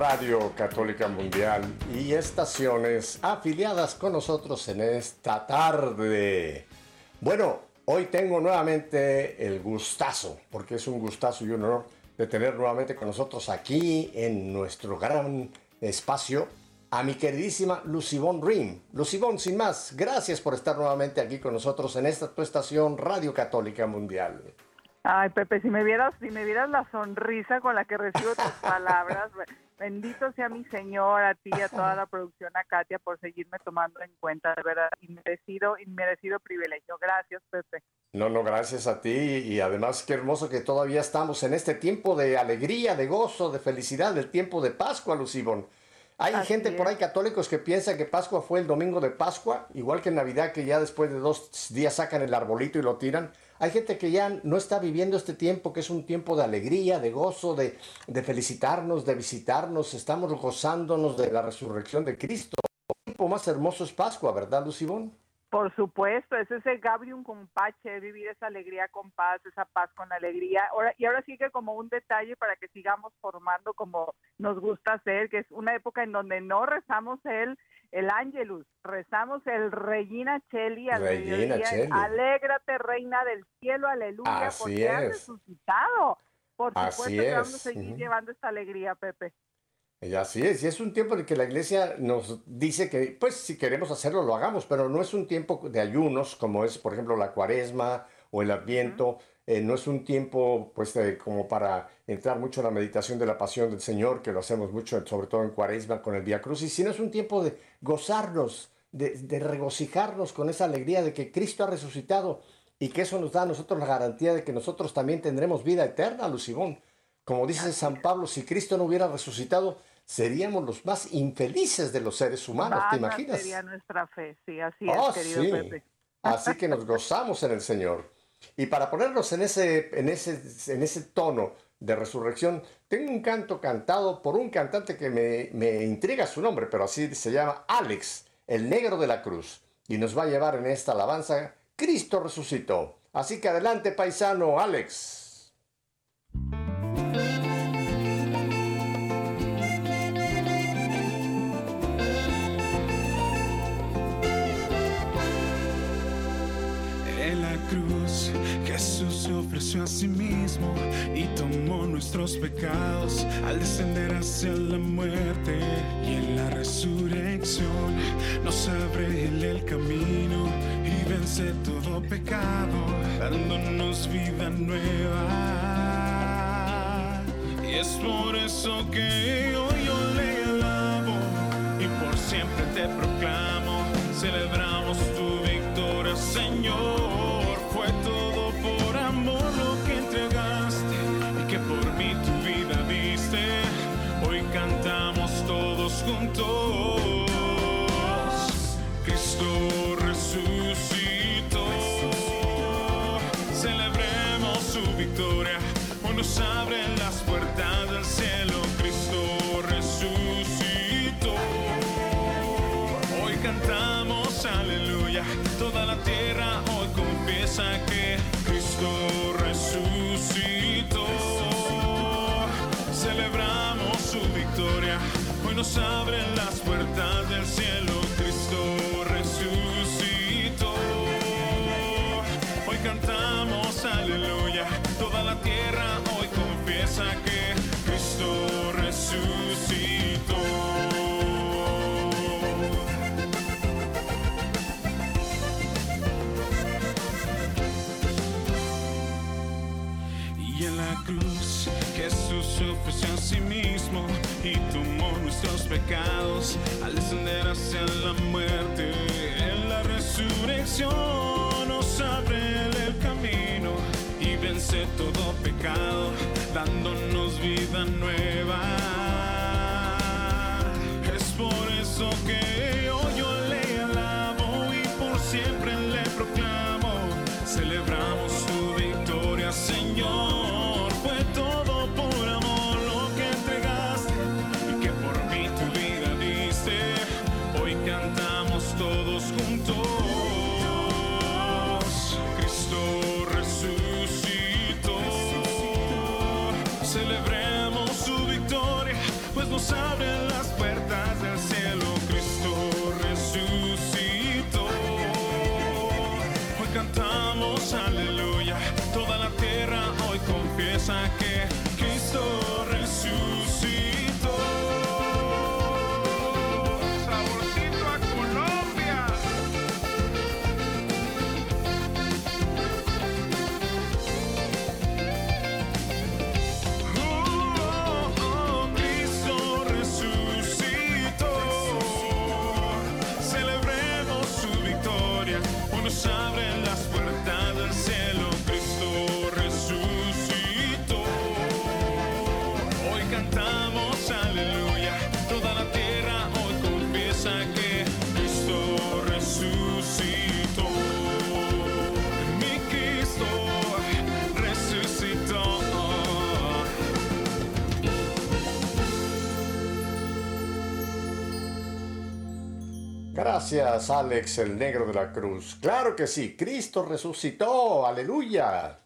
Radio Católica Mundial y estaciones afiliadas con nosotros en esta tarde. Bueno, hoy tengo nuevamente el gustazo, porque es un gustazo y un honor de tener nuevamente con nosotros aquí en nuestro gran espacio a mi queridísima Lucibón Rim. Lucibón, sin más, gracias por estar nuevamente aquí con nosotros en esta tu estación Radio Católica Mundial. Ay, Pepe, si me vieras, si me vieras la sonrisa con la que recibo tus palabras, bendito sea mi Señor, a ti y a toda la producción, a Katia, por seguirme tomando en cuenta, de verdad, inmerecido, inmerecido privilegio. Gracias, Pepe. No, no, gracias a ti y además qué hermoso que todavía estamos en este tiempo de alegría, de gozo, de felicidad, el tiempo de Pascua, Lucibón. Hay Así gente por ahí católicos que piensa que Pascua fue el domingo de Pascua, igual que en Navidad que ya después de dos días sacan el arbolito y lo tiran. Hay gente que ya no está viviendo este tiempo, que es un tiempo de alegría, de gozo, de, de felicitarnos, de visitarnos. Estamos gozándonos de la resurrección de Cristo. El tiempo más hermoso es Pascua, ¿verdad, Lucibón? Por supuesto, ese es el Gabrium con Pache, vivir esa alegría con paz, esa paz con alegría. Ahora, y ahora sí que como un detalle para que sigamos formando como nos gusta hacer, que es una época en donde no rezamos el, el Angelus, rezamos el Regina Cheli al Regina Cheli. Alégrate, reina del cielo, aleluya, Así porque has es. resucitado. Por Así supuesto que vamos a seguir Ujú. llevando esta alegría, Pepe. Y así es, y es un tiempo en el que la iglesia nos dice que, pues, si queremos hacerlo, lo hagamos, pero no es un tiempo de ayunos, como es, por ejemplo, la cuaresma o el adviento, eh, no es un tiempo, pues, como para entrar mucho en la meditación de la pasión del Señor, que lo hacemos mucho, sobre todo en cuaresma con el Via Crucis, sino es un tiempo de gozarnos, de, de regocijarnos con esa alegría de que Cristo ha resucitado y que eso nos da a nosotros la garantía de que nosotros también tendremos vida eterna, Lucibón. Como dice San Pablo, si Cristo no hubiera resucitado, seríamos los más infelices de los seres humanos, ¿te imaginas? sería nuestra fe, sí, así Oh, es, querido sí. Pepe. Así que nos gozamos en el Señor. Y para ponernos en ese, en ese, en ese tono de resurrección, tengo un canto cantado por un cantante que me, me intriga su nombre, pero así se llama Alex, el negro de la cruz. Y nos va a llevar en esta alabanza, Cristo resucitó. Así que adelante, paisano Alex. Jesús se ofreció a sí mismo y tomó nuestros pecados al descender hacia la muerte y en la resurrección nos abre Él el camino y vence todo pecado dándonos vida nueva. Y es por eso que nos abren las puertas del cielo. Cristo resucitó. Hoy cantamos aleluya. Toda la tierra nuestros pecados al descender hacia la muerte. En la resurrección nos abre el camino y vence todo pecado, dándonos vida nueva. Pues Gracias, Alex, el negro de la cruz. Claro que sí, Cristo resucitó, aleluya.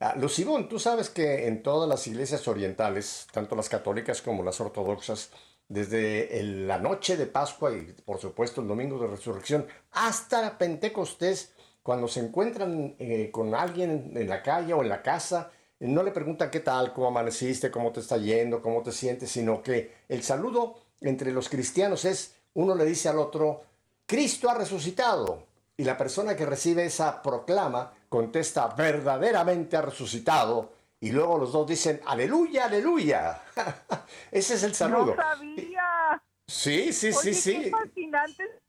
Ah, Lucibón, tú sabes que en todas las iglesias orientales, tanto las católicas como las ortodoxas, desde la noche de Pascua y por supuesto el domingo de resurrección hasta Pentecostés, cuando se encuentran eh, con alguien en la calle o en la casa, no le preguntan qué tal, cómo amaneciste, cómo te está yendo, cómo te sientes, sino que el saludo entre los cristianos es, uno le dice al otro, Cristo ha resucitado. Y la persona que recibe esa proclama contesta, verdaderamente ha resucitado. Y luego los dos dicen, aleluya, aleluya. Ese es el saludo. No sabía. Sí, sí, Oye, sí, qué sí. fascinante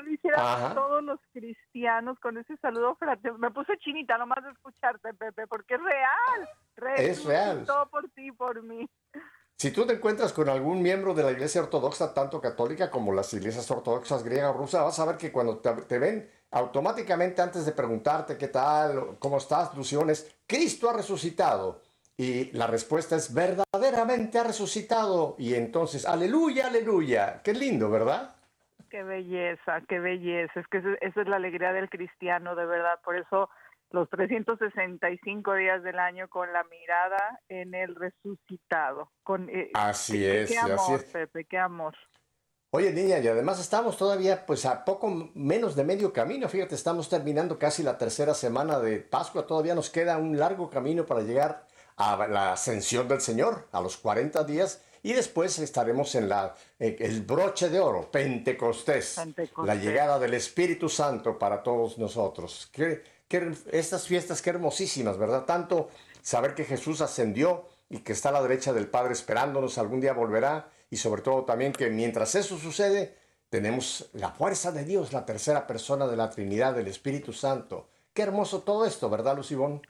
lo hicieran todos los cristianos con ese saludo fraterno. Me puse chinita nomás de escucharte, Pepe, porque es real. Es real. Todo por ti, por mí. Si tú te encuentras con algún miembro de la iglesia ortodoxa, tanto católica como las iglesias ortodoxas griega o rusa, vas a ver que cuando te, te ven, automáticamente antes de preguntarte qué tal, cómo estás, Luciones, Cristo ha resucitado. Y la respuesta es verdaderamente ha resucitado. Y entonces, aleluya, aleluya. Qué lindo, ¿verdad? Qué belleza, qué belleza. Es que esa es la alegría del cristiano, de verdad. Por eso los 365 días del año con la mirada en el resucitado. Con, eh, Así qué- es, Qué así amor, es. Pepe, qué amor. Oye, niña, y además estamos todavía pues a poco menos de medio camino. Fíjate, estamos terminando casi la tercera semana de Pascua. Todavía nos queda un largo camino para llegar a la ascensión del Señor, a los 40 días. Y después estaremos en la, eh, el broche de oro, Pentecostés, Pentecostés. la llegada del Espíritu Santo para todos nosotros. Qué, qué- estas fiestas, qué hermosísimas, ¿verdad? Tanto saber que Jesús ascendió y que está a la derecha del Padre esperándonos, algún día volverá, y sobre todo también que mientras eso sucede, tenemos la fuerza de Dios, la tercera persona de la Trinidad, del Espíritu Santo. Qué hermoso todo esto, ¿verdad, Lucibón?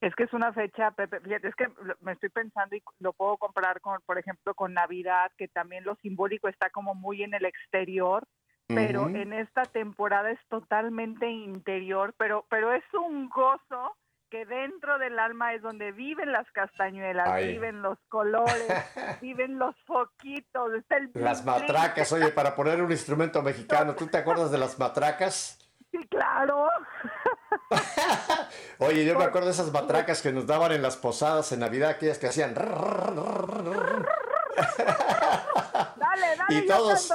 Es que es una fecha, Pepe, fíjate, es que me estoy pensando y lo puedo comparar con, por ejemplo, con Navidad, que también lo simbólico está como muy en el exterior, pero Ujú. en esta temporada es totalmente interior, pero, pero es un gozo que dentro del alma es donde viven las castañuelas, Ahí. viven los colores, viven los foquitos, está el Las matracas, oye, para poner un instrumento mexicano, ¿tú te acuerdas de las matracas? Sí, claro. Oye, yo me acuerdo de esas matracas que nos daban en las posadas en Navidad, aquellas que hacían... Dale, dale, Y todos-.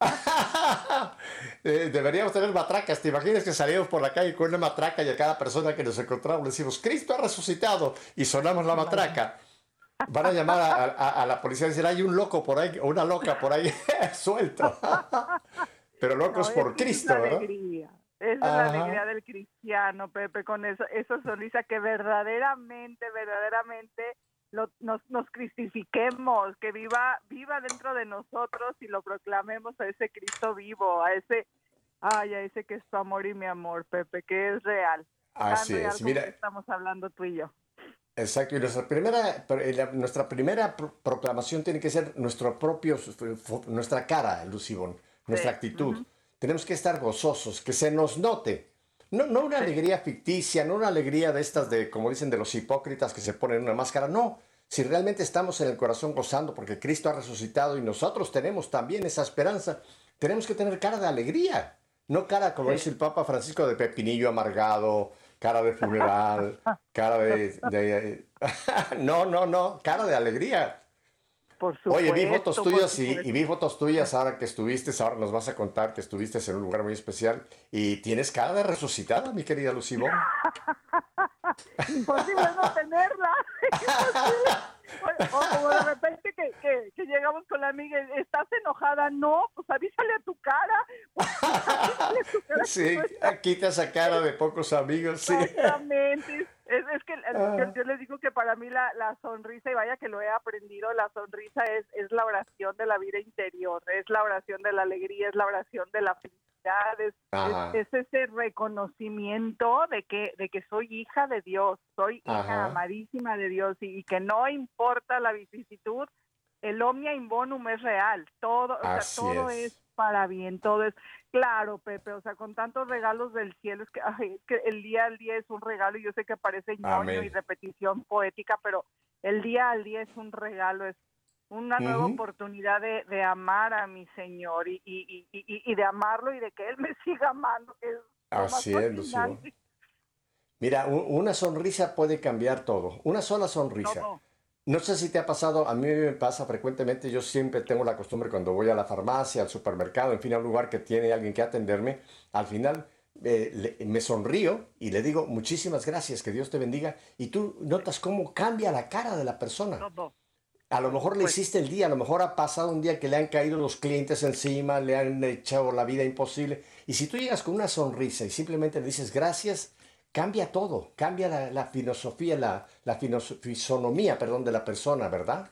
Eh, deberíamos tener matracas. ¿Te imaginas que salimos por la calle con una matraca y a cada persona que nos encontramos le decimos, Cristo ha resucitado y sonamos la matraca? Van a llamar a, a- a la policía y decir, hay un loco por ahí, o una loca por ahí suelto. Pero locos No, por Cristo, ¿verdad? Esa es la alegría del cristiano, Pepe, con eso, esa sonrisa que verdaderamente, verdaderamente lo- nos, nos cristifiquemos, que viva, viva dentro de nosotros y lo proclamemos a ese Cristo vivo, a ese, ay, a ese que es tu amor y mi amor, Pepe, que es real. Así real es. Mira, estamos hablando tú y yo. Exacto, y nuestra primera, nuestra primera pro- proclamación tiene que ser nuestro propio, nuestra cara, Lucibón, nuestra Sí, actitud. Tenemos que estar gozosos, que se nos note. No, no una alegría ficticia, no una alegría de estas de, como dicen, de los hipócritas que se ponen una máscara, no. Si realmente estamos en el corazón gozando porque Cristo ha resucitado y nosotros tenemos también esa esperanza, tenemos que tener cara de alegría, no cara, como dice el Papa Francisco, de pepinillo amargado, cara de funeral, cara de... de- no, no, no, cara de alegría. Por supuesto. Oye, vi fotos tuyas y, y vi fotos tuyas ahora que estuviste, ahora nos vas a contar que estuviste en un lugar muy especial y tienes cara de resucitada, mi querida Lucibón. Imposible no tenerla. O, de repente que, que, que llegamos con la amiga, ¿estás enojada? No, pues avísale a tu cara. Avísale a tu cara Sí, que no quita esa cara de pocos amigos, sí. Exactamente. Es, es que eh, Ah. yo, les digo que para mí la, la sonrisa, y vaya que lo he aprendido, la sonrisa es, es la oración de la vida interior, es la oración de la alegría, es la oración de la felicidad, es, es, es ese reconocimiento de que, de que soy hija de Dios, soy hija amadísima de Dios y, y que no importa la vicisitud, el omnia in bonum es real, todo, o sea, todo es. es para bien, todo es claro, Pepe, o sea, con tantos regalos del cielo, es que, ay, que el día al día es un regalo, y yo sé que parece ñoño y repetición poética, pero el día al día es un regalo, es una nueva oportunidad de, de amar a mi Señor y, y, y, y, y de amarlo y de que Él me siga amando, es Así es, fascinante. Mira, una sonrisa puede cambiar todo. Una sola sonrisa. No sé si te ha pasado, a mí me pasa frecuentemente, yo siempre tengo la costumbre cuando voy a la farmacia, al supermercado, en fin, a un lugar que tiene alguien que atenderme, al final eh, le- me sonrío y le digo muchísimas gracias, que Dios te bendiga, y tú notas cómo cambia la cara de la persona. Todo. A lo mejor le Pues- hiciste el día, a lo mejor ha pasado un día que le han caído los clientes encima, le han echado la vida imposible. Y si tú llegas con una sonrisa y simplemente le dices gracias, cambia todo, cambia la, la filosofía, la, la fisonomía, perdón, de la persona, ¿verdad?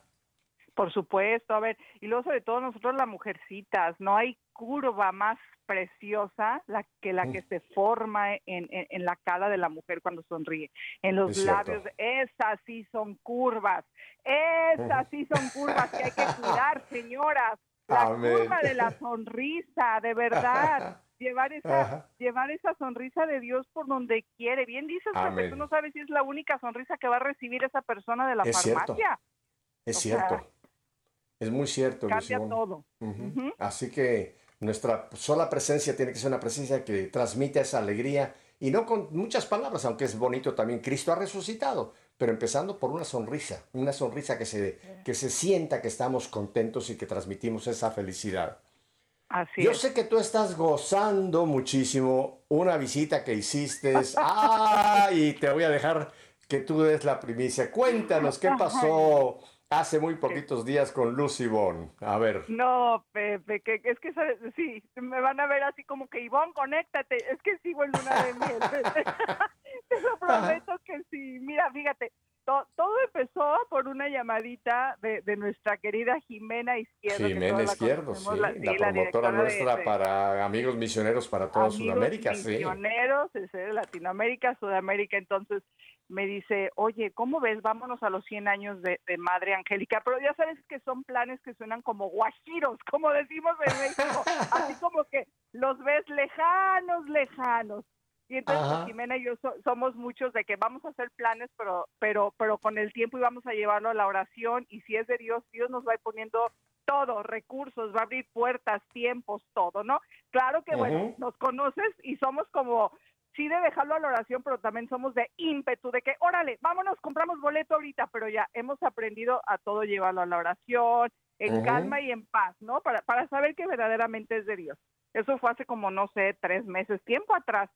Por supuesto, a ver, y luego sobre todo nosotros las mujercitas, no hay curva más preciosa la que la que se forma en, en, en la cara de la mujer cuando sonríe, en los Es cierto. labios, esas sí son curvas, esas sí son curvas que hay que cuidar, señoras, la Amén. curva de la sonrisa, de verdad. Llevar esa, Ajá. llevar esa sonrisa de Dios por donde quiere. Bien dices, Amén. tú no sabes si es la única sonrisa que va a recibir esa persona de la Es cierto. farmacia. Es O cierto. sea, es muy cierto, Cambia todo. Así que nuestra sola presencia tiene que ser una presencia que transmite esa alegría y no con muchas palabras, aunque es bonito también. Cristo ha resucitado, pero empezando por una sonrisa, una sonrisa que se, que se sienta que estamos contentos y que transmitimos esa felicidad. Así Yo es. sé que tú estás gozando muchísimo una visita que hiciste. ¡Ah! Y te voy a dejar que tú des la primicia. Cuéntanos qué pasó hace muy poquitos días con Lucy Bon. A ver. No, Pepe, que, es que ¿sabes? sí, me van a ver así como que Ivonne, conéctate. Es que sigo en luna de miel. Te lo prometo que sí. Mira, fíjate, to- todo empezó por una llamadita de, de nuestra querida Jimena Izquierdo. que Jimena la Izquierdo, sí, la, sí, promotora nuestra de- para amigos misioneros para toda amigos Sudamérica, sí. misioneros, es de Latinoamérica, Sudamérica, entonces me dice, oye, ¿cómo ves? Vámonos a los 100 años de, de Madre Angélica, pero ya sabes que son planes que suenan como guajiros, como decimos en México, así como que los ves lejanos, lejanos. Y entonces pues. Jimena y yo so- somos muchos de que vamos a hacer planes, pero, pero, pero con el tiempo y vamos a llevarlo a la oración y si es de Dios, Dios nos va a ir poniendo todo, recursos, va a abrir puertas, tiempos, todo, ¿no? Claro que, bueno, nos conoces y somos como, sí de dejarlo a la oración, pero también somos de ímpetu, de que, órale, vámonos, compramos boleto ahorita, pero ya hemos aprendido a todo llevarlo a la oración, en calma y en paz, ¿no? Para, para saber que verdaderamente es de Dios. Eso fue hace como, no sé, tres meses, tiempo atrás.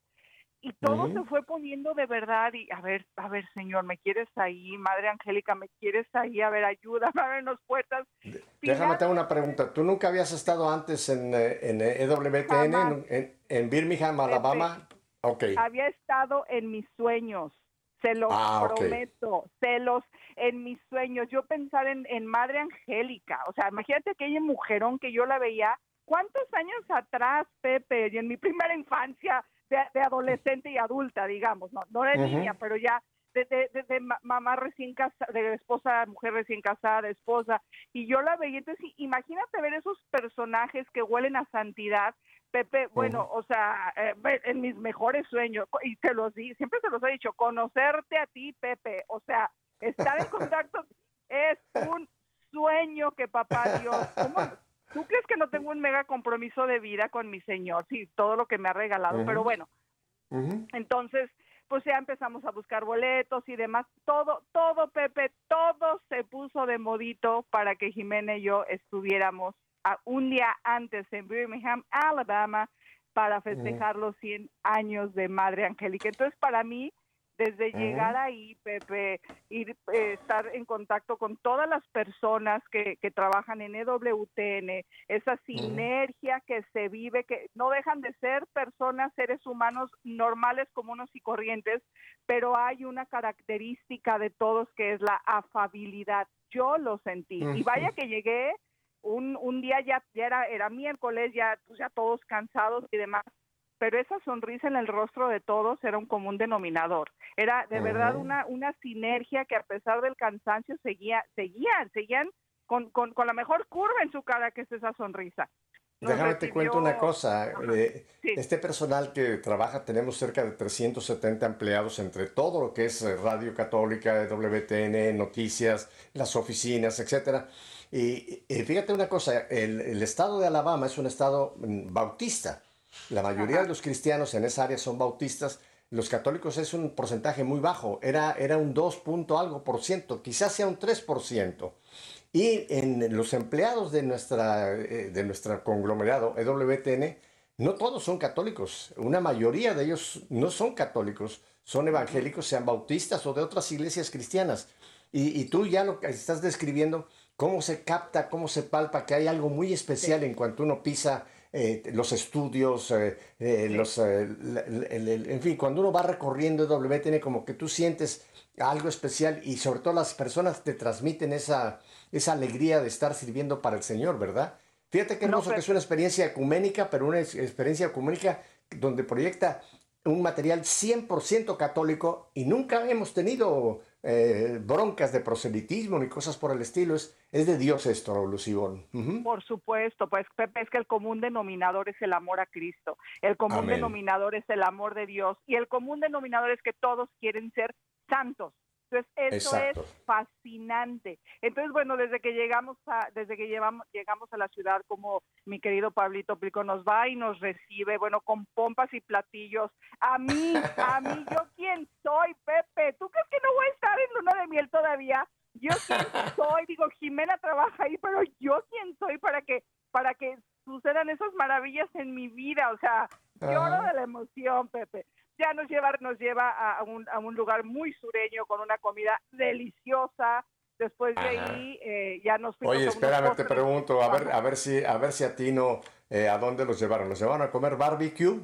Y todo se fue poniendo de verdad y, a ver, a ver, Señor, ¿me quieres ahí? Madre Angélica, ¿me quieres ahí? A ver, ayúdame, abrirnos puertas. Déjame te hago una pregunta. ¿Tú nunca habías estado antes en, eh, en eh, EWTN, Jamás. en, en- en Birmingham, Alabama? Ok. había estado en mis sueños, se los Ah, prometo, se los en mis sueños. Yo pensar en, en Madre Angélica, o sea, imagínate aquella mujerón que yo la veía, ¿cuántos años atrás, Pepe? Y en mi primera infancia de, de adolescente y adulta, digamos, no, no de niña, pero ya de, de, de- de ma- mamá recién casada, de esposa, mujer recién casada, de esposa, y yo la veía, entonces imagínate ver esos personajes que huelen a santidad, Pepe, bueno, o sea, eh, en mis mejores sueños, y te los di, siempre se los he dicho, conocerte a ti, Pepe, o sea, estar en contacto es un sueño que papá Dios, ¿cómo- ¿tú crees que no tengo un mega compromiso de vida con mi Señor? Sí, todo lo que me ha regalado, pero bueno, entonces, pues ya empezamos a buscar boletos y demás. Todo, todo, Pepe, todo se puso de modito para que Jimena y yo estuviéramos a un día antes en Birmingham, Alabama, para festejar los 100 años de Madre Angélica. Entonces, para mí, desde llegar ahí, Pepe, ir, eh, estar en contacto con todas las personas que, que trabajan en EWTN, esa sinergia que se vive, que no dejan de ser personas, seres humanos normales, comunes y corrientes, pero hay una característica de todos que es la afabilidad. Yo lo sentí. Y vaya que llegué un, un día ya, ya era, era miércoles, ya, pues ya todos cansados y demás, pero esa sonrisa en el rostro de todos era un común denominador. Era de verdad una, una sinergia que a pesar del cansancio seguía, seguían, seguían con, con, con la mejor curva en su cara que es esa sonrisa. Nos Déjame te cuento una cosa. Eh, Sí. Este personal que trabaja, tenemos cerca de 370 empleados entre todo lo que es eh, Radio Católica, WTN, noticias, las oficinas, etcétera. Y, y fíjate una cosa, el, el estado de Alabama es un estado mm, bautista. La mayoría de los cristianos en esa área son bautistas. Los católicos es un porcentaje muy bajo. Era, era un 2 punto algo por ciento, quizás sea un 3 por ciento. Y en los empleados de nuestra, eh, de nuestro conglomerado EWTN, no todos son católicos. Una mayoría de ellos no son católicos, son evangélicos, sean bautistas o de otras iglesias cristianas. Y, y tú ya lo que estás describiendo, cómo se capta, cómo se palpa que hay algo muy especial en cuanto uno pisa eh, los estudios, eh, eh, los, la- el- el- en fin, cuando uno va recorriendo WTN, como que tú sientes algo especial y sobre todo las personas te transmiten esa, esa alegría de estar sirviendo para el Señor, ¿verdad? Fíjate qué No, hermoso que es una experiencia ecuménica, pero una ex- experiencia ecuménica donde proyecta un material 100% católico y nunca hemos tenido eh, broncas de proselitismo ni cosas por el estilo. Es, es de Dios esto, Lucibón. Por supuesto, pues Pepe, es que el común denominador es el amor a Cristo, el común Amén. denominador es el amor de Dios y el común denominador es que todos quieren ser santos. Entonces, eso Exacto. es fascinante. Entonces, bueno, desde que llegamos a, desde que llevamos, llegamos a la ciudad, como mi querido Pablito Pico nos va y nos recibe, bueno, con pompas y platillos. A mí, a mí, yo quién soy, Pepe. ¿Tú crees que no voy a estar en luna de miel todavía? Yo quién soy, digo, Jimena trabaja ahí, pero yo quién soy para que, para que sucedan esas maravillas en mi vida, o sea, lloro de la emoción, Pepe. Ya nos lleva, nos lleva a, a un, a un lugar muy sureño con una comida deliciosa. Después de Ajá. ahí eh, ya nos fuimos Oye, espérame, te pregunto, a ver, a ver si, a ver si a ti no, eh, ¿a dónde los llevaron? ¿Los llevaron a comer barbecue?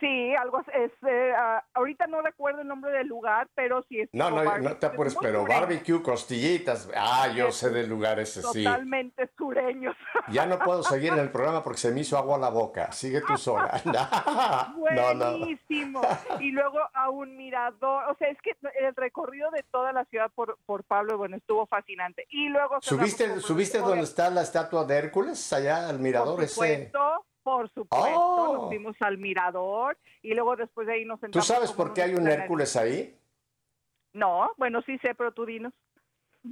Sí, algo es, es, eh, ah, ahorita no recuerdo el nombre del lugar, pero sí es No, no, no te es apures, pero sureño, barbecue, costillitas. Ah, yo sé del lugar ese, sí. Totalmente sureños. Ya no puedo seguir en el programa porque se me hizo agua a la boca. Sigue tú sola. No, no. Buenísimo. Y luego a un mirador. O sea, es que el recorrido de toda la ciudad por, por Pablo, bueno, estuvo fascinante. Y luego... ¿Subiste, ¿subiste donde está la estatua de Hércules? Allá al mirador Por ese. Por supuesto. Oh. Nos fuimos al mirador y luego después de ahí nos ¿Tú sentamos... sabes como por qué hay un. Hércules ahí? No, bueno, sí sé, pero tú dinos.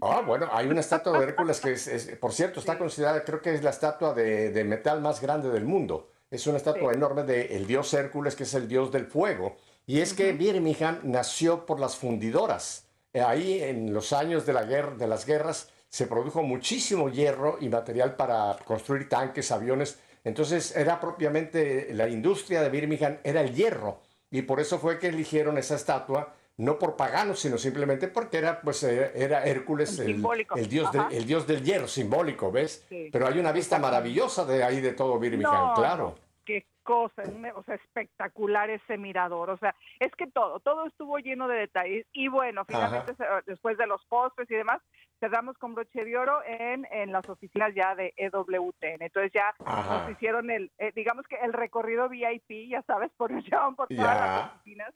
Ah, bueno, hay una estatua de Hércules que es, es- por cierto, está considerada, creo que es la estatua de, de metal más grande del mundo. Es una estatua Sí. enorme del dios Hércules, que es el dios del fuego. Y es que Birmingham nació por las fundidoras. Eh, Ahí en los años de, la guerra, de las guerras se produjo muchísimo hierro y material para construir tanques, aviones. Entonces era propiamente la industria de Birmingham, era el hierro. Y por eso fue que eligieron esa estatua, no por paganos, sino simplemente porque era, pues, eh, era Hércules, el, dios, del- Ajá. el dios del hierro, simbólico, ¿ves? Sí. Pero hay una vista maravillosa de ahí de todo Birmingham, No, claro. No, qué cosa, un- o sea, espectacular ese mirador, o sea, es que todo, todo estuvo lleno de detalles y bueno, finalmente se- después de los postres y demás, cerramos con broche de oro en, en las oficinas ya de EWTN, entonces ya Ajá. nos hicieron el, eh, digamos que el recorrido VIP, ya sabes, por nos por todas las oficinas,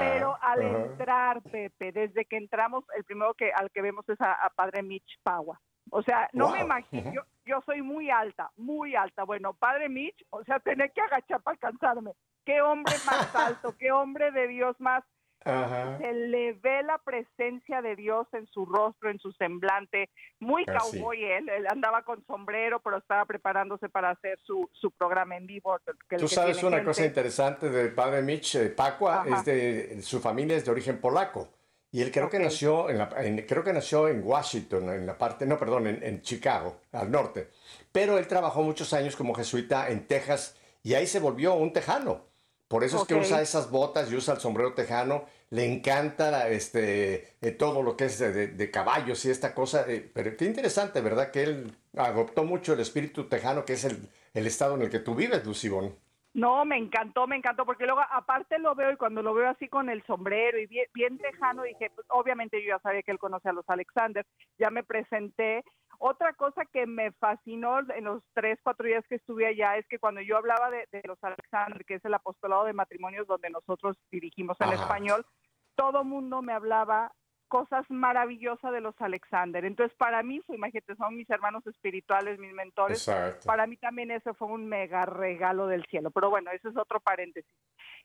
pero al ajá. entrar, Pepe, desde que entramos, el primero que al que vemos es a, a Padre Mitch Paua. O sea, no me imagino, yo, yo soy muy alta, muy alta. Bueno, Padre Mitch, o sea, tener que agachar para alcanzarme. Qué hombre más alto, qué hombre de Dios más Ajá. se le ve la presencia de Dios en su rostro, en su semblante, muy Así. cowboy él, él andaba con sombrero, pero estaba preparándose para hacer su, su programa en vivo. que- Tú que sabes una cosa interesante del padre Mitch, eh, Pacua, Ajá. es de, su familia es de origen polaco. Y él creo que nació en la- en- creo que nació en Washington, en la parte, no, perdón, en, en Chicago, al norte. Pero él trabajó muchos años como jesuita en Texas y ahí se volvió un tejano. Por eso es que usa esas botas y usa el sombrero tejano. Le encanta la- este, eh, todo lo que es de, de- de caballos y esta cosa. eh, pero qué interesante, ¿verdad? Que él adoptó mucho el espíritu tejano, que es el, el estado en el que tú vives, Lucibón. No, me encantó, me encantó, porque luego aparte lo veo y cuando lo veo así con el sombrero y bien, bien tejano, dije, pues obviamente yo ya sabía que él conocía a los Alexander, ya me presenté. Otra cosa que me fascinó en los tres, cuatro días que estuve allá es que cuando yo hablaba de, de los Alexander, que es el apostolado de matrimonios donde nosotros dirigimos en Ajá. español, todo mundo me hablaba cosas maravillosas de los Alexander. Entonces, para mí, fue, imagínate, son mis hermanos espirituales, mis mentores, Exacto. para mí también eso fue un mega regalo del cielo. Pero bueno, eso es otro paréntesis.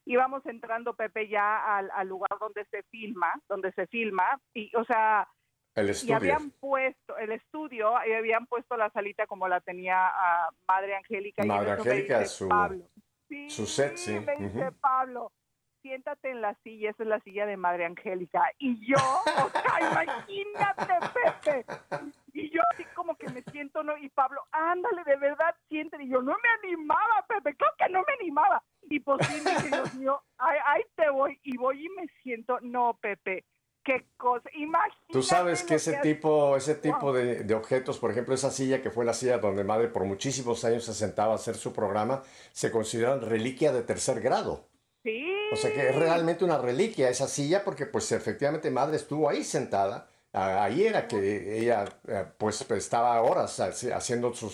Íbamos entrando, Pepe, ya al, al lugar donde se filma, donde se filma, y, o sea, El y estudio. habían puesto el estudio, y habían puesto la salita como la tenía ah, Madre Angélica. y Madre me Angélica, dice su- Pablo. Sí, su set, sí, Me dice ujú. Pablo, siéntate en la silla, esa es la silla de Madre Angélica. Y yo, o sea, imagínate, Pepe. Y yo así como que me siento, ¿no? Y Pablo, ándale, de verdad, siéntate. Y yo, no me animaba, Pepe, creo que no me animaba. Y pues sí, dije, Dios mío, ahí, ahí te voy. Y voy y me siento, no, Pepe, qué cosa. Imagínate. Tú sabes que ese tipo, ese tipo Wow. de, de objetos, por ejemplo, esa silla que fue la silla donde madre por muchísimos años se sentaba a hacer su programa, se consideran reliquia de tercer grado. Sí. O sea que es realmente una reliquia esa silla porque pues efectivamente madre estuvo ahí sentada. Ah, Ahí era que ella eh, pues estaba horas haci- haciendo su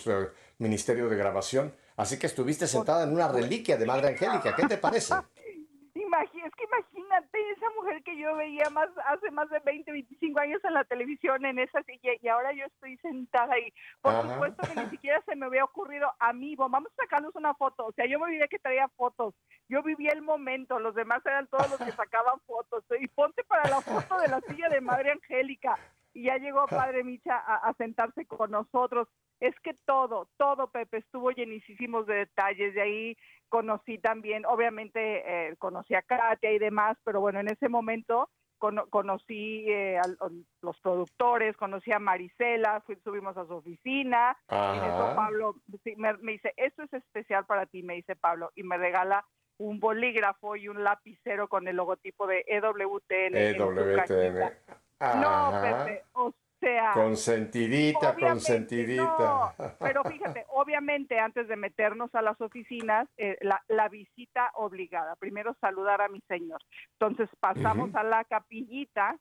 ministerio de grabación. Así que estuviste sentada en una reliquia de Madre Angélica. ¿Qué te parece? Imagi- es que imagínate esa mujer que yo veía más hace más de 20, 25 años en la televisión en esa silla y ahora yo estoy sentada ahí. Por Ajá. supuesto que ni siquiera se me había ocurrido a mí, "Bon, vamos a sacarnos una foto. O sea, yo me olvidé que traía fotos. Yo vivía el momento, los demás eran todos los que sacaban fotos. Y ponte para la foto de la silla de Madre Angélica. Y ya llegó Padre Micha a, a sentarse con nosotros. Es que todo, todo, Pepe, estuvo llenísimos de detalles. De ahí conocí también, obviamente eh, conocí a Katia y demás, pero bueno, en ese momento cono- conocí eh, a, a los productores, conocí a Marisela, fui- subimos a su oficina, y en eso Ajá. Pablo sí, me, me dice, esto es especial para ti, me dice Pablo, y me regala un bolígrafo y un lapicero con el logotipo de EWTN. EWTN. No. Pepe, o sea... Consentidita, consentidita. no, pero fíjate, obviamente antes de meternos a las oficinas, eh, la, la visita obligada. Primero saludar a mi señor. Entonces pasamos a la capillita,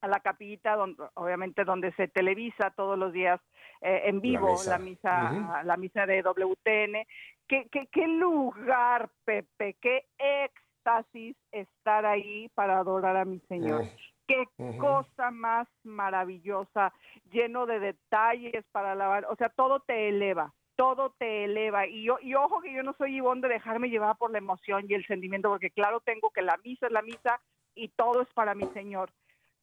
a la capillita donde, obviamente donde se televisa todos los días eh, en vivo misa. la misa, la misa de WTN. ¿Qué, qué, qué lugar, Pepe, qué éxtasis estar ahí para adorar a mi señor. Qué cosa más maravillosa, lleno de detalles para alabar, o sea, todo te eleva, todo te eleva. Y yo, y ojo que yo no soy Ivonne de dejarme llevar por la emoción y el sentimiento, porque claro tengo que la misa es la misa y todo es para mi Señor.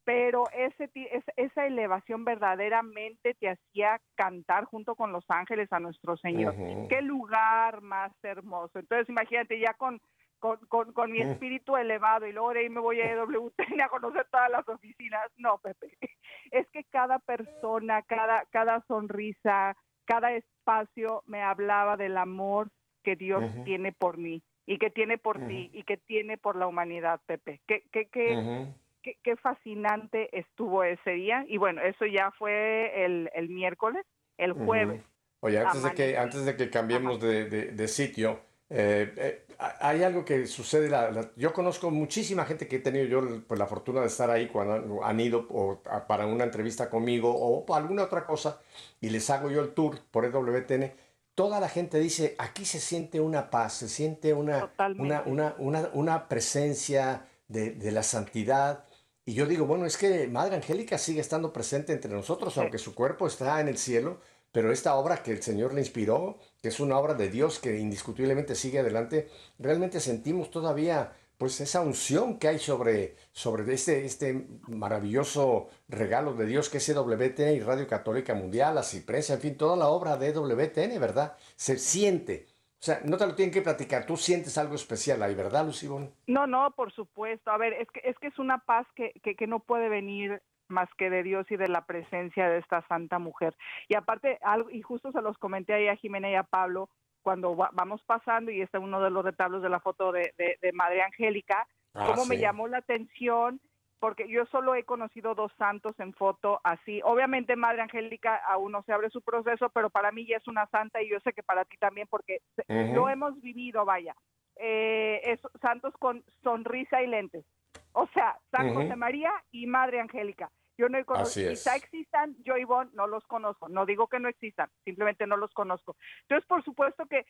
Pero ese, esa elevación verdaderamente te hacía cantar junto con los ángeles a nuestro Señor. Qué lugar más hermoso. Entonces, imagínate ya con, con, con, con mi Mm. espíritu elevado y luego de ahí me voy a EWTN a conocer todas las oficinas. No, Pepe. Es que cada persona, cada, cada sonrisa, cada espacio me hablaba del amor que Dios tiene por mí y que tiene por ti y que tiene por la humanidad, Pepe. Qué, qué, qué, qué, qué fascinante estuvo ese día. Y bueno, eso ya fue el, el miércoles. El jueves. Oye, antes de que, antes de que cambiemos de, de- de sitio, eh, eh, ha- hay algo que sucede. la- la- yo conozco muchísima gente que he tenido yo pues, la fortuna de estar ahí cuando han, ido o a- para una entrevista conmigo o para alguna otra cosa y les hago yo el tour por EWTN. Toda la gente dice, aquí se siente una paz, se siente una, una, una, una presencia de, de la santidad. Y yo digo, bueno, es que Madre Angélica sigue estando presente entre nosotros, aunque su cuerpo está en el cielo, pero esta obra que el Señor le inspiró, que es una obra de Dios que indiscutiblemente sigue adelante, realmente sentimos todavía pues esa unción que hay sobre, sobre este, este maravilloso regalo de Dios que es EWTN y Radio Católica Mundial, la Cipresa, en fin, toda la obra de EWTN, ¿verdad? Se siente. O sea, no te lo tienen que platicar, tú sientes algo especial ahí, ¿verdad, Lucibón? No, no, por supuesto. A ver, es que es, que es una paz que, que, que no puede venir más que de Dios y de la presencia de esta santa mujer. Y aparte, algo, y justo se los comenté ahí a Jimena y a Pablo, cuando va, vamos pasando, y este es uno de los retablos de la foto de, de, de Madre Angélica, Ah, cómo me llamó la atención, porque yo solo he conocido dos santos en foto así. Obviamente Madre Angélica aún no se abre su proceso, pero para mí ya es una santa y yo sé que para ti también, porque Ujú. lo hemos vivido, vaya. Eh, es santos con sonrisa y lentes. O sea, San. José María y Madre Angélica. Yo no he Así conocido, es. quizá existan, yo Ivonne no los conozco, no digo que no existan, simplemente no los conozco. Entonces, por supuesto que,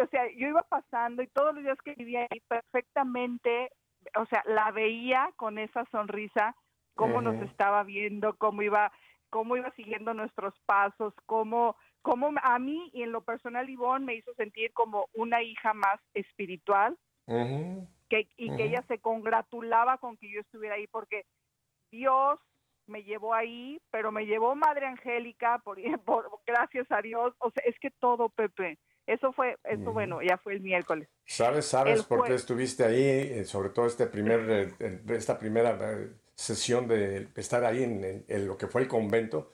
o sea, yo iba pasando y todos los días que vivía ahí perfectamente, o sea, la veía con esa sonrisa, cómo nos estaba viendo, cómo iba, cómo iba siguiendo nuestros pasos, cómo, cómo a mí y en lo personal Ivonne me hizo sentir como una hija más espiritual, que, y que ella se congratulaba con que yo estuviera ahí porque Dios me llevó ahí, pero me llevó Madre Angélica, por, por- gracias a Dios, o sea, es que todo, Pepe, eso fue, eso bueno, ya fue el miércoles. ¿Sabes, sabes El por qué estuviste ahí? Eh, sobre todo este primer, eh, eh, esta primera sesión de estar ahí en, en- en lo que fue el convento.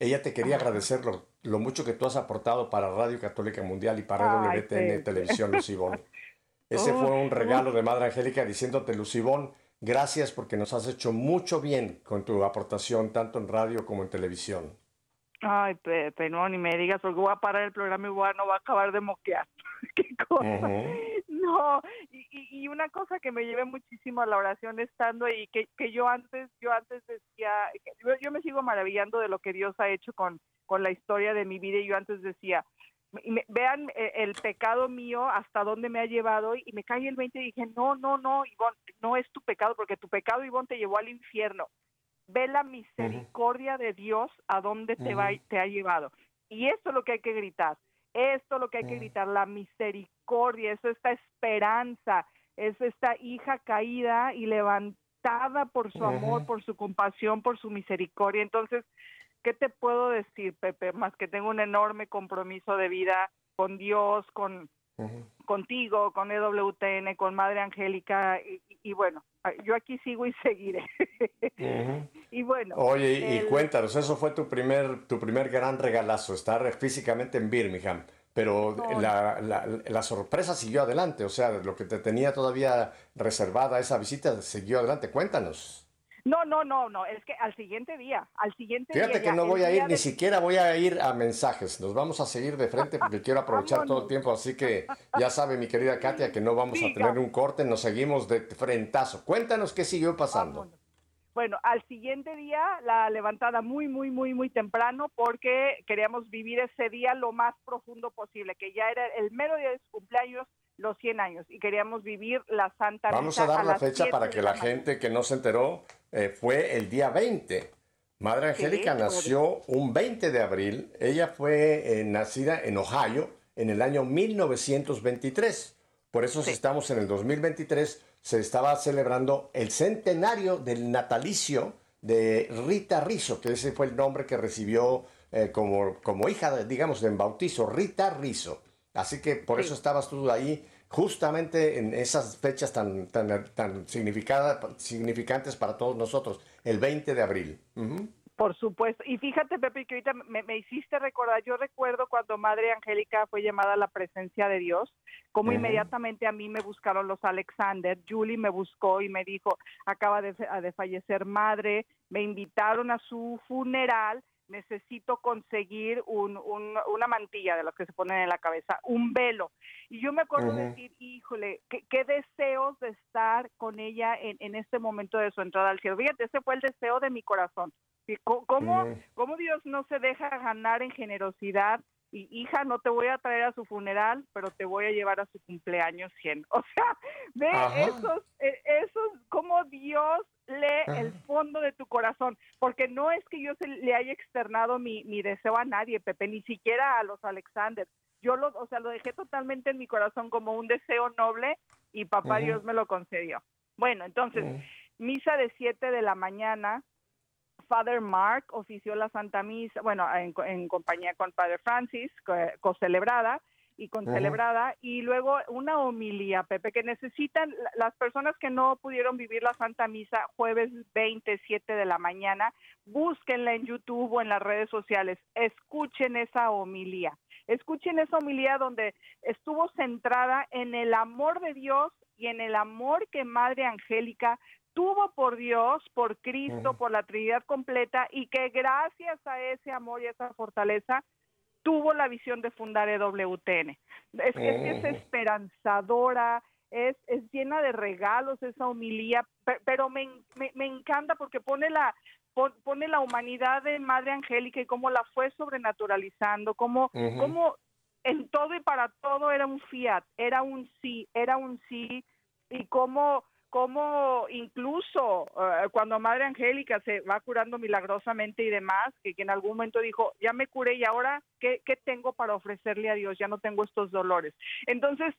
Ella te quería agradecer lo, lo mucho que tú has aportado para Radio Católica Mundial y para Ay, WTN Pepe. Televisión, Lucibón. Ese fue un regalo de Madre Angélica diciéndote, Lucibón, gracias porque nos has hecho mucho bien con tu aportación tanto en radio como en televisión. Ay, Pepe, no, ni me digas, porque voy a parar el programa y voy a, no va a acabar de moquear. Qué cosa. No, y, y- y una cosa que me llevé muchísimo a la oración estando ahí, que, que yo antes, yo antes decía, yo, yo me sigo maravillando de lo que Dios ha hecho con, con la historia de mi vida y yo antes decía, y me- vean eh, el pecado mío hasta dónde me ha llevado y me cae el 20 y dije, no, no, no, Ivonne, no es tu pecado, porque tu pecado, Ivonne, te llevó al infierno. Ve la misericordia de Dios a dónde te, va, te ha llevado. Y esto es lo que hay que gritar. Esto es lo que hay que gritar, la misericordia, es esta esperanza, es esta hija caída y levantada por su amor, por su compasión, por su misericordia. Entonces, ¿qué te puedo decir, Pepe? Más que tengo un enorme compromiso de vida con Dios, con contigo, con EWTN, con Madre Angélica, y, bueno, yo aquí sigo y seguiré. Y bueno. Oye, y, cuéntanos, eso fue tu primer, tu primer gran regalazo, estar físicamente en Birmingham, pero No. la, la- la sorpresa siguió adelante, o sea, lo que te tenía todavía reservada esa visita siguió adelante, cuéntanos. No, no, no, no, es que al siguiente día, al siguiente día. Fíjate que no voy a ir, ni siquiera voy a ir a mensajes, nos vamos a seguir de frente porque quiero aprovechar todo el tiempo, así que ya sabe mi querida Katia que no vamos a tener un corte, nos seguimos de frentazo. Cuéntanos qué siguió pasando. Vámonos. Bueno, al siguiente día, la levantada muy, muy, muy, muy temprano, porque queríamos vivir ese día lo más profundo posible, que ya era el mero día de su cumpleaños, los 100 años, y queríamos vivir la Santa Vamos Misa a dar la las fecha 7 para que la gente que no se enteró eh, fue el día 20. Madre Angélica Sí, nació un 20 de abril. Ella fue eh, nacida en Ohio en el año 1923. Por eso si Sí. estamos en el 2023, se estaba celebrando el centenario del natalicio de Rita Rizzo, que ese fue el nombre que recibió eh, como, como hija, de- digamos, de bautizo, Rita Rizzo. Así que por Sí. eso estabas tú ahí justamente en esas fechas tan, tan, tan significantes para todos nosotros, el 20 de abril. Por supuesto. Y fíjate, Pepe, que ahorita me, me hiciste recordar, yo recuerdo cuando Madre Angélica fue llamada a la presencia de Dios, como Ujú. inmediatamente a mí me buscaron los Alexander, Julie me buscó y me dijo, acaba de, de fallecer madre, me invitaron a su funeral, necesito conseguir un, un- una mantilla de las que se ponen en la cabeza, un velo. Y yo me acuerdo Ujú. decir, híjole, qué, qué deseos de estar con ella en, en este momento de su entrada al cielo. Fíjate, ese fue el deseo de mi corazón. ¿Cómo, cómo Dios no se deja ganar en generosidad? Y hija, no te voy a traer a su funeral, pero te voy a llevar a su cumpleaños 100. O sea, ve Ajá. esos, eh, esos, cómo Dios lee el fondo de tu corazón. Porque no es que yo se le haya externado mi, mi deseo a nadie, Pepe, ni siquiera a los Alexander. Yo lo, o sea, lo dejé totalmente en mi corazón como un deseo noble y papá. Dios me lo concedió. Bueno, entonces, misa de 7 de la mañana, Father Mark ofició la Santa Misa, bueno, en, en compañía con Father Francis, co- celebrada y con celebrada, y luego una homilía, Pepe, que necesitan la- las personas que no pudieron vivir la Santa Misa jueves 27 de la mañana, búsquenla en YouTube o en las redes sociales, escuchen esa homilía, escuchen esa homilía donde estuvo centrada en el amor de Dios y en el amor que Madre Angélica tuvo por Dios, por Cristo, por la Trinidad completa y que gracias a ese amor y a esa fortaleza tuvo la visión de fundar EWTN. Es, es que es esperanzadora, es, es llena de regalos esa homilía, pe- pero me, me, me encanta porque pone la pon- pone la humanidad de Madre Angélica y cómo la fue sobrenaturalizando, cómo, Ujú. cómo en todo y para todo era un fiat, era un sí, era un sí, y cómo, cómo incluso eh, cuando Madre Angélica se va curando milagrosamente y demás, que, que en algún momento dijo, ya me curé y ahora, ¿qué, ¿qué tengo para ofrecerle a Dios? Ya no tengo estos dolores. Entonces,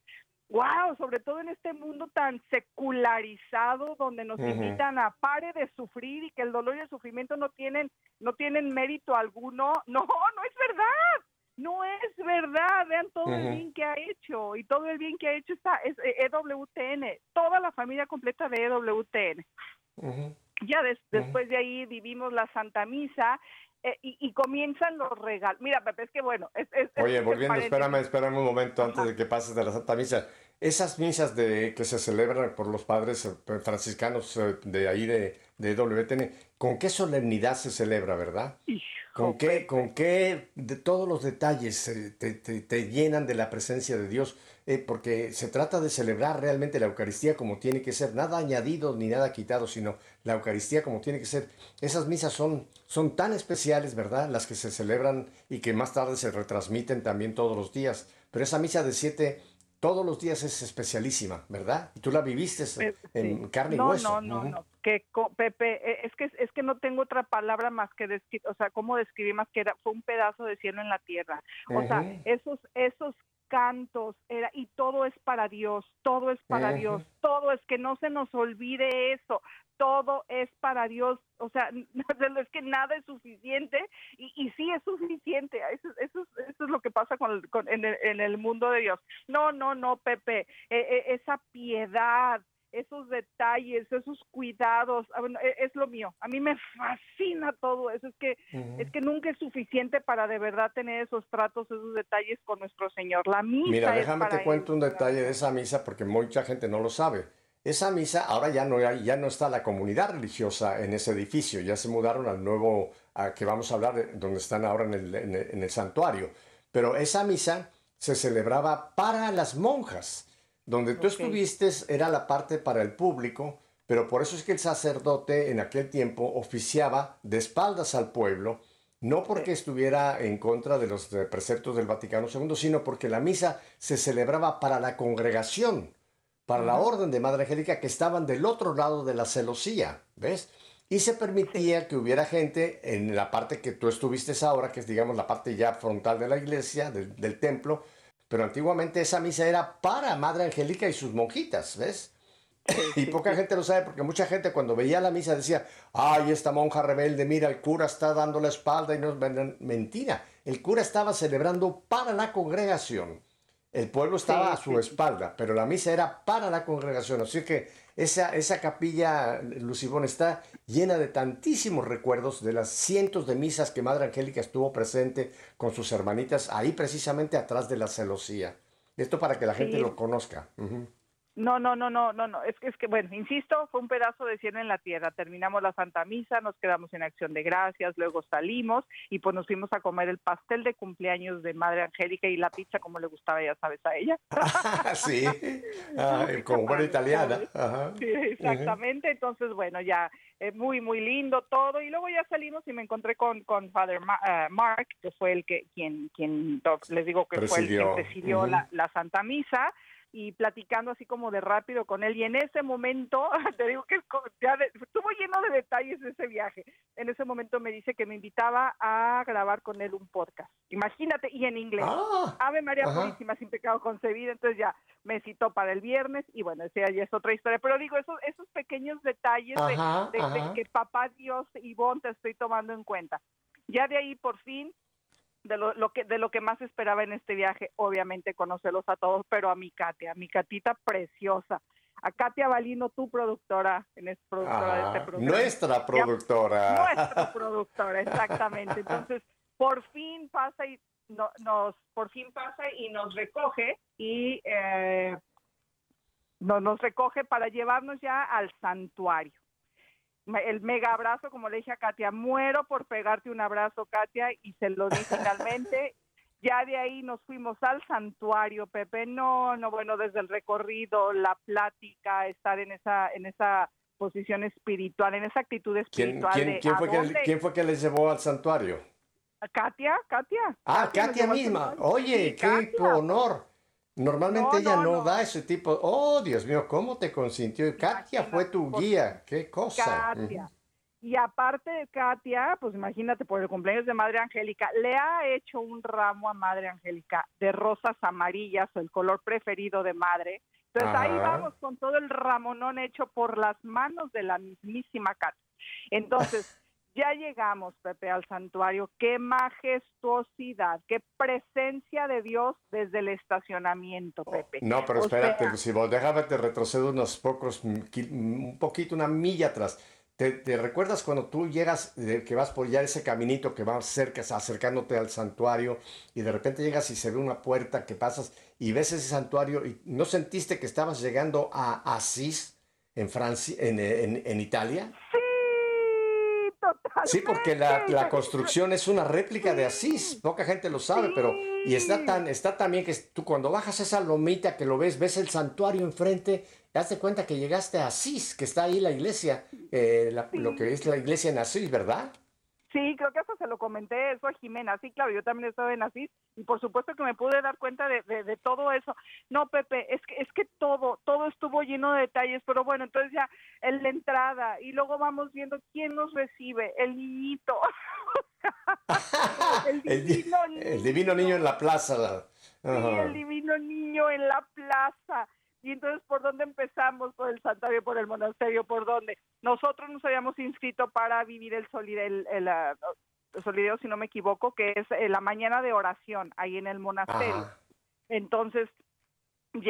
wow, sobre todo en este mundo tan secularizado donde nos invitan a pare de sufrir y que el dolor y el sufrimiento no tienen no tienen mérito alguno. No, no es verdad. No es verdad. Vean todo el bien que ha hecho y todo el bien que ha hecho está es eh, EWTN, toda la familia completa de EWTN. Ya des- después de ahí vivimos la Santa Misa eh, y, y comienzan los regalos. Mira, Pepe, es que bueno, es, es- Oye, es volviendo, espérame, espérame un momento antes de que pases de la Santa Misa. Esas misas de, que se celebran por los padres eh, franciscanos eh, de ahí de, de WTN, ¿con qué solemnidad se celebra, verdad? Hijo, ¿Con qué, con qué de todos los detalles eh, te, te- te llenan de la presencia de Dios? Eh, porque se trata de celebrar realmente la Eucaristía como tiene que ser, nada añadido ni nada quitado, sino la Eucaristía como tiene que ser. Esas misas son, son tan especiales, ¿verdad? Las que se celebran y que más tarde se retransmiten también todos los días. Pero esa misa de siete todos los días es especialísima, ¿verdad? Y tú la viviste en sí. carne y no, hueso. No, no, Ujú. no. Que co- Pepe, eh, es que es que no tengo otra palabra más que describir, o sea, cómo describir más que era fue un pedazo de cielo en la tierra. O sea, esos esos cantos era y todo es para Dios, todo es para. Dios, todo es que no se nos olvide eso. Todo es para Dios, o sea, es que nada es suficiente y, y sí es suficiente. Eso, eso, es- eso es lo que pasa con, el- con- en, el, en el mundo de Dios. No, no, no, Pepe, eh, eh, esa piedad, esos detalles, esos cuidados, ah, bueno, e- es, lo mío. A mí me fascina todo eso. Es que es que nunca es suficiente para de verdad tener esos tratos, esos detalles con nuestro Señor. La misa Mira, es déjame para te cuento Él. un detalle de esa misa porque mucha gente no lo sabe. Esa misa, ahora ya no, hay- ya no está la comunidad religiosa en ese edificio, ya se mudaron al nuevo, a que vamos a hablar, de- donde están ahora en el, en el- en el santuario. Pero esa misa se celebraba para las monjas. Donde tú Ok. estuviste era la parte para el público, pero por eso es que el sacerdote en aquel tiempo oficiaba de espaldas al pueblo, no porque estuviera en contra de los preceptos del Vaticano II, sino porque la misa se celebraba para la congregación, para la orden de Madre Angélica que estaban del otro lado de la celosía, ¿ves? Y se permitía que hubiera gente en la parte que tú estuviste ahora, que es digamos la parte ya frontal de la iglesia, del, del templo, pero antiguamente esa misa era para Madre Angélica y sus monjitas, ¿ves? Y poca gente lo sabe porque mucha gente cuando veía la misa decía, ay, esta monja rebelde, mira, el cura está dando la espalda y no es mentira. El cura estaba celebrando para la congregación. El pueblo estaba Sí, a su sí, espalda, pero la misa era para la congregación. Así que esa, esa capilla, Lucibón, está llena de tantísimos recuerdos de las cientos de misas que Madre Angélica estuvo presente con sus hermanitas ahí precisamente atrás de la celosía. Esto para que la gente Sí. lo conozca. Ujú. No, no, no, no, no, no. Es que, es que, bueno, insisto, fue un pedazo de cielo en la tierra. Terminamos la Santa Misa, nos quedamos en acción de gracias, luego salimos y pues nos fuimos a comer el pastel de cumpleaños de Madre Angélica y la pizza como le gustaba, ya sabes, a ella. sí, Ah, como buena italiana. Ajá. Sí, exactamente. Entonces, bueno, ya eh, muy, muy lindo todo. Y luego ya salimos y me encontré con, con Father Ma- eh, Mark, que fue el que, quien, quien, les digo que fue el que presidió la Santa Misa. Y platicando así como de rápido con él y en ese momento, te digo que ya estuvo lleno de detalles de ese viaje, en ese momento me dice que me invitaba a grabar con él un podcast, imagínate, y en inglés, Ah, Ave María ajá. Purísima sin pecado concebida, entonces ya me citó para el viernes y bueno, esa ya es otra historia, pero digo, esos, esos pequeños detalles de- Ajá, de, de ajá. que papá Dios y Bon te estoy tomando en cuenta. Ya de ahí por fin de lo, lo que de lo que más esperaba en este viaje, obviamente conocerlos a todos, pero a mi Katia, a mi Catita preciosa, a Katia Balino, tu productora, en este productora de este Ah, programa. nuestra productora. Nuestra productora, exactamente. Entonces, por fin pasa y no- nos, por fin pasa y nos recoge y eh, no- nos recoge para llevarnos ya al santuario. El mega abrazo, como le dije a Katia, muero por pegarte un abrazo, Katia, y se lo di finalmente. Ya de ahí nos fuimos al santuario, Pepe. No, no, bueno, desde el recorrido, la plática, estar en esa, en esa posición espiritual, en esa actitud ¿Quién, espiritual. quién- quién ¿a fue que, quién fue que les llevó al santuario? Katia, Katia. Ah, Katia misma. Oye, Sí, qué Katia. honor. Normalmente No, ella no, da ese tipo. Oh, Dios mío, ¿cómo te consintió? Katia fue tu guía. Qué cosa. Katia. Y aparte de Katia, pues imagínate, por el cumpleaños de Madre Angélica, le ha hecho un ramo a Madre Angélica de rosas amarillas, o el color preferido de Madre. Entonces ahí vamos con todo el ramonón hecho por las manos de la mismísima Katia. Entonces, ya llegamos, Pepe, al santuario. Qué majestuosidad, qué presencia de Dios desde el estacionamiento, Pepe. No, pero O espérate, sea, déjame te retrocedo unos pocos, un poquito, una milla atrás. ¿Te, te recuerdas cuando tú llegas, que vas por ya ese caminito que va cerca, acercándote al santuario y de repente llegas y se ve una puerta que pasas y ves ese santuario y no sentiste que estabas llegando a Asís en Francia, en, en- en Italia? Sí. Sí, porque la, la construcción es una réplica de Asís. Poca gente lo sabe, pero y está tan está también que tú cuando bajas esa lomita que lo ves, ves el santuario enfrente, te das cuenta que llegaste a Asís, que está ahí la iglesia, eh, la- lo que es la iglesia en Asís, ¿verdad? Sí, creo que hasta se lo comenté eso a Jimena. Sí, claro, yo también estaba en Asís y por supuesto que me pude dar cuenta de, de- de todo eso. No, Pepe, es que es que todo, todo estuvo lleno de detalles, pero bueno, entonces ya en la entrada y luego vamos viendo quién nos recibe, el niñito. el El, di- divino el divino niño en la plaza. Sí, el divino niño en la plaza. Y entonces, ¿por dónde empezamos? Por el santuario, por el monasterio, ¿por dónde? Nosotros nos habíamos inscrito para vivir el solideo, el, el, ah, el solideo, si no me equivoco, que es eh, la mañana de oración ahí en el monasterio. Ajá. Entonces,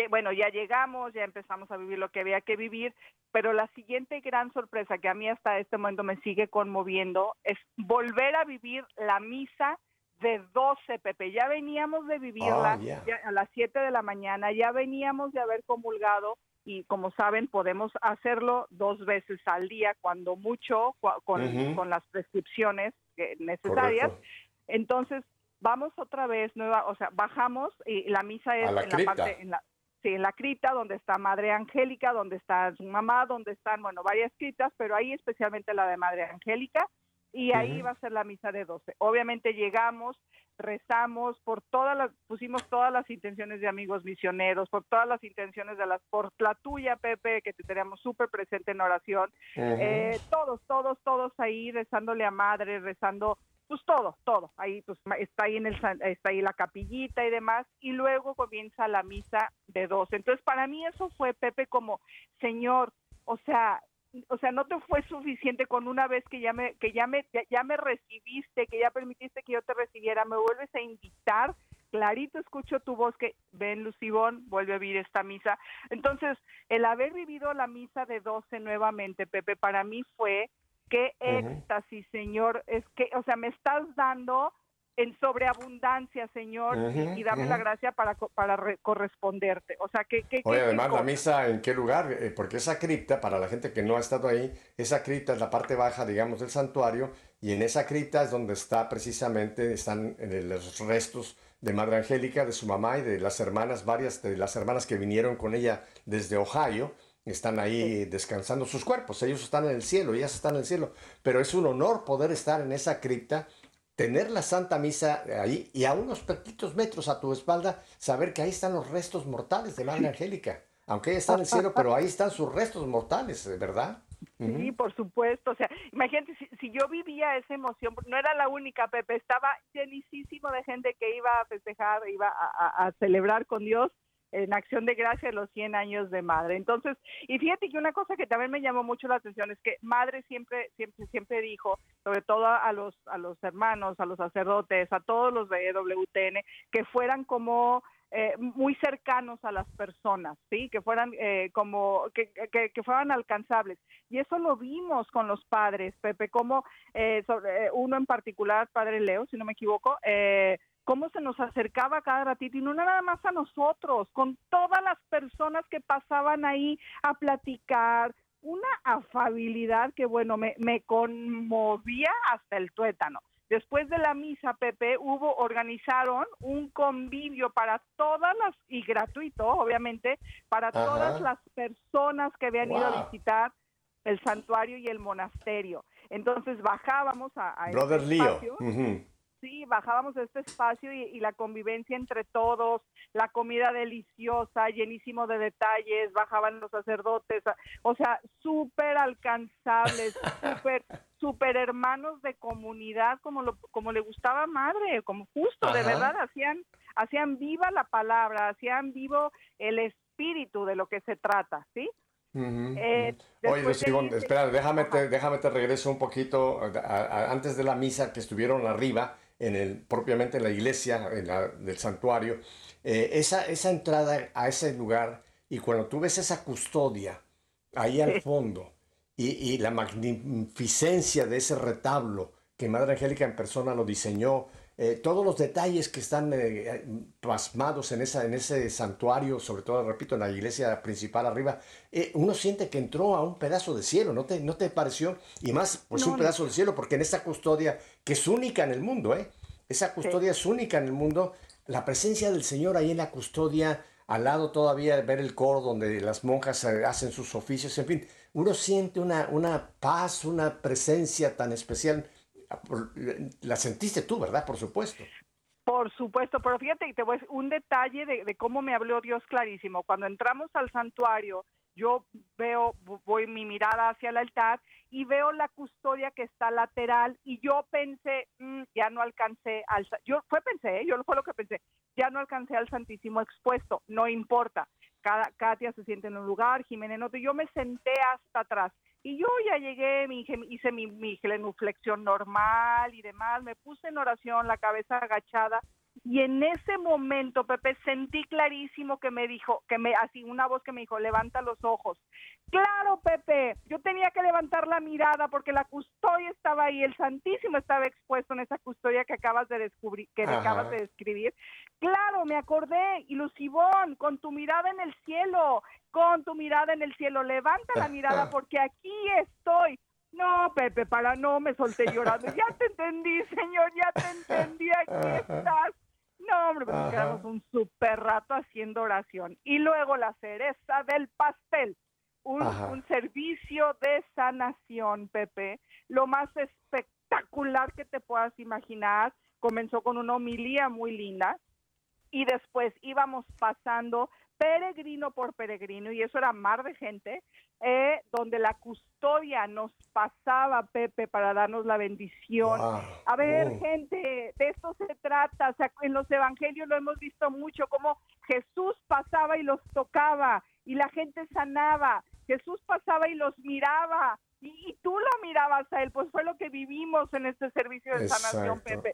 bueno, ya llegamos, ya empezamos a vivir lo que había que vivir, pero la siguiente gran sorpresa que a mí hasta este momento me sigue conmoviendo es volver a vivir la misa de 12, Pepe. Ya veníamos de vivirla Ah, ya a las 7 de la mañana, ya veníamos de haber comulgado y como saben podemos hacerlo dos veces al día, cuando mucho, con, con las prescripciones necesarias. Correcto. Entonces, vamos otra vez, nueva, o sea, bajamos y la misa es la en la cripta. parte, en la, sí, en la cripta, donde está Madre Angélica, donde está su mamá, donde están, bueno, varias criptas, pero ahí especialmente la de Madre Angélica, y ahí va a ser la misa de 12. Obviamente llegamos, rezamos por todas las, pusimos todas las intenciones de amigos misioneros, por todas las intenciones de las, por la tuya, Pepe, que te tenemos súper presente en oración, eh, todos, todos, todos ahí rezándole a madre, rezando, pues todo, todo. Ahí pues está ahí en el está ahí la capillita y demás y luego comienza la misa de 12. Entonces, para mí eso fue Pepe como, "Señor, o sea, o sea, no te fue suficiente con una vez que ya me que ya me ya, me recibiste, que ya permitiste que yo te recibiera, me vuelves a invitar. Clarito escucho tu voz que ven Lucibón, vuelve a vivir esta misa. Entonces, el haber vivido la misa de 12 nuevamente, Pepe, para mí fue qué éxtasis, Señor, es que, o sea, me estás dando en sobreabundancia, Señor, y- dame la gracia para, para re- corresponderte. O sea, que... que Oye, además, la misa, ¿en qué lugar? Eh, porque esa cripta, para la gente que no ha estado ahí, esa cripta es la parte baja, digamos, del santuario, y en esa cripta es donde está precisamente, están eh, los restos de Madre Angélica, de su mamá y de las hermanas, varias de las hermanas que vinieron con ella desde Ohio, están ahí descansando sus cuerpos, ellos están en el cielo, ellas están en el cielo, pero es un honor poder estar en esa cripta tener la Santa Misa ahí y a unos poquitos metros a tu espalda, saber que ahí están los restos mortales de Madre Angélica. Aunque ella está en el cielo, pero ahí están sus restos mortales, ¿verdad? Sí, por supuesto. O sea, imagínate, si, si, yo vivía esa emoción, no era la única, Pepe, estaba llenísimo de gente que iba a festejar, iba a, a, celebrar con Dios en acción de gracia los 100 años de madre. Entonces, y fíjate que una cosa que también me llamó mucho la atención es que madre siempre, siempre, siempre dijo, sobre todo a los, a los hermanos, a los sacerdotes, a todos los de WTN, que fueran como eh, muy cercanos a las personas, sí, que fueran eh, como que, que, que, fueran alcanzables. Y eso lo vimos con los padres, Pepe, como eh, sobre, uno en particular, padre Leo, si no me equivoco, eh, cómo se nos acercaba cada ratito y no nada más a nosotros, con todas las personas que pasaban ahí a platicar, una afabilidad que bueno, me, me conmovía hasta el tuétano. Después de la misa, Pepe, hubo, organizaron un convivio para todas las, y gratuito, obviamente, para Ajá. todas las personas que habían wow. ido a visitar el santuario y el monasterio. Entonces bajábamos a, a Brother este Leo. Uh -huh. Sí, bajábamos a este espacio y, y, la convivencia entre todos, la comida deliciosa, llenísimo de detalles, bajaban los sacerdotes, o sea, súper alcanzables, súper super hermanos de comunidad como lo, como le gustaba a madre, como justo, Ajá. de verdad hacían hacían viva la palabra, hacían vivo el espíritu de lo que se trata, ¿sí? Uh -huh. eh, Oye, de... espera, déjame te, déjame te regreso un poquito a, a, antes de la misa que estuvieron arriba, en el, propiamente en la iglesia, en la, del santuario, eh, esa, esa entrada a ese lugar y cuando tú ves esa custodia ahí al fondo y, y la magnificencia de ese retablo que Madre Angélica en persona lo diseñó, eh, todos los detalles que están eh, plasmados en, esa, en ese santuario, sobre todo, repito, en la iglesia principal arriba, eh, uno siente que entró a un pedazo de cielo, ¿no te, no te pareció? Y más, pues no, un pedazo no. de cielo, porque en esa custodia, que es única en el mundo, ¿eh? Esa custodia sí. es única en el mundo, la presencia del Señor ahí en la custodia, al lado todavía ver el coro donde las monjas hacen sus oficios, en fin, uno siente una, una paz, una presencia tan especial la sentiste tú, ¿verdad? Por supuesto. Por supuesto, pero fíjate, te voy a un detalle de, cómo me habló Dios clarísimo. Cuando entramos al santuario, yo veo, voy mi mirada hacia el altar y veo la custodia que está lateral y yo pensé, mmm, ya no alcancé al, yo fue pensé, ¿eh? yo fue lo que pensé, ya no alcancé al Santísimo expuesto, no importa. Cada, Katia se siente en un lugar, Jiménez en otro, yo me senté hasta atrás y yo ya llegué, mi, hice mi, mi genuflexión normal y demás, me puse en oración, la cabeza agachada, y en ese momento, Pepe, sentí clarísimo que me dijo, que me, así una voz que me dijo, levanta los ojos. Claro, Pepe, yo tenía que levantar la mirada porque la custodia estaba ahí, el Santísimo estaba expuesto en esa custodia que acabas de descubrir, que Ajá. acabas de describir. Claro, me acordé, y Lucibón, con tu mirada en el cielo, con tu mirada en el cielo, levanta la mirada porque aquí estoy. No, Pepe, para no, me solté llorando. Ya te entendí, señor, ya te entendí, aquí estás. No, hombre, pues nos quedamos un súper rato haciendo oración. Y luego la cereza del pastel, un, un, servicio de sanación, Pepe, lo más espectacular que te puedas imaginar. Comenzó con una homilía muy linda y después íbamos pasando peregrino por peregrino, y eso era mar de gente, eh, donde la custodia nos pasaba, Pepe, para darnos la bendición. Wow. A ver, oh. gente, de esto se trata. O sea, en los evangelios lo hemos visto mucho, como Jesús pasaba y los tocaba, y la gente sanaba. Jesús pasaba y los miraba, y, y tú lo mirabas a él. Pues fue lo que vivimos en este servicio de Exacto. sanación, Pepe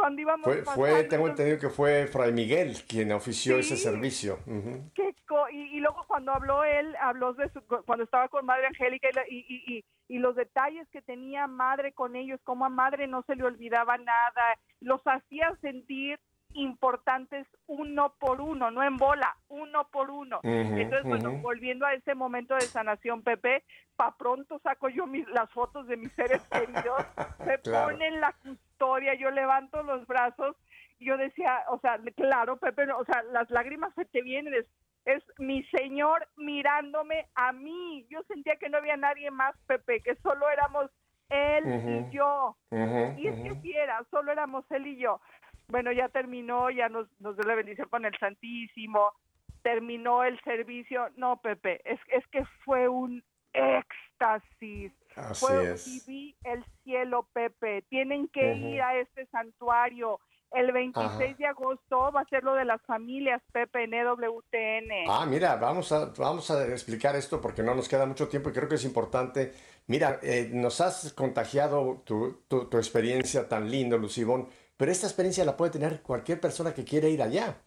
cuando íbamos fue, fue tengo entendido que fue Fray Miguel quien ofició sí, ese servicio. Uh -huh. que, y, y, luego cuando habló él, habló de su, cuando estaba con Madre Angélica y, y, y, y, los detalles que tenía Madre con ellos, como a Madre no se le olvidaba nada, los hacía sentir importantes uno por uno, no en bola, uno por uno. Uh -huh, Entonces, bueno, uh -huh. volviendo a ese momento de sanación, Pepe, pa pronto saco yo mis, las fotos de mis seres queridos, se claro. ponen la custodia, yo levanto los brazos y yo decía, o sea, claro, Pepe, o sea, las lágrimas se te vienen, es, es mi Señor mirándome a mí. Yo sentía que no había nadie más, Pepe, que solo éramos él uh -huh. y yo. Uh -huh. Y es que si era era, solo éramos él y yo. Bueno, ya terminó, ya nos, nos dio la bendición con el Santísimo, terminó el servicio. No, Pepe, es, es que fue un éxtasis. Así Fue, es. viví el cielo, Pepe. Tienen que ir a este santuario. El 26 Ajá. de agosto va a ser lo de las familias, Pepe, en EWTN. Ah, mira, vamos a, vamos a explicar esto porque no nos queda mucho tiempo y creo que es importante. Mira, eh, nos has contagiado tu, tu- tu experiencia tan lindo, Lucibón, pero esta experiencia la puede tener cualquier persona que quiera ir allá.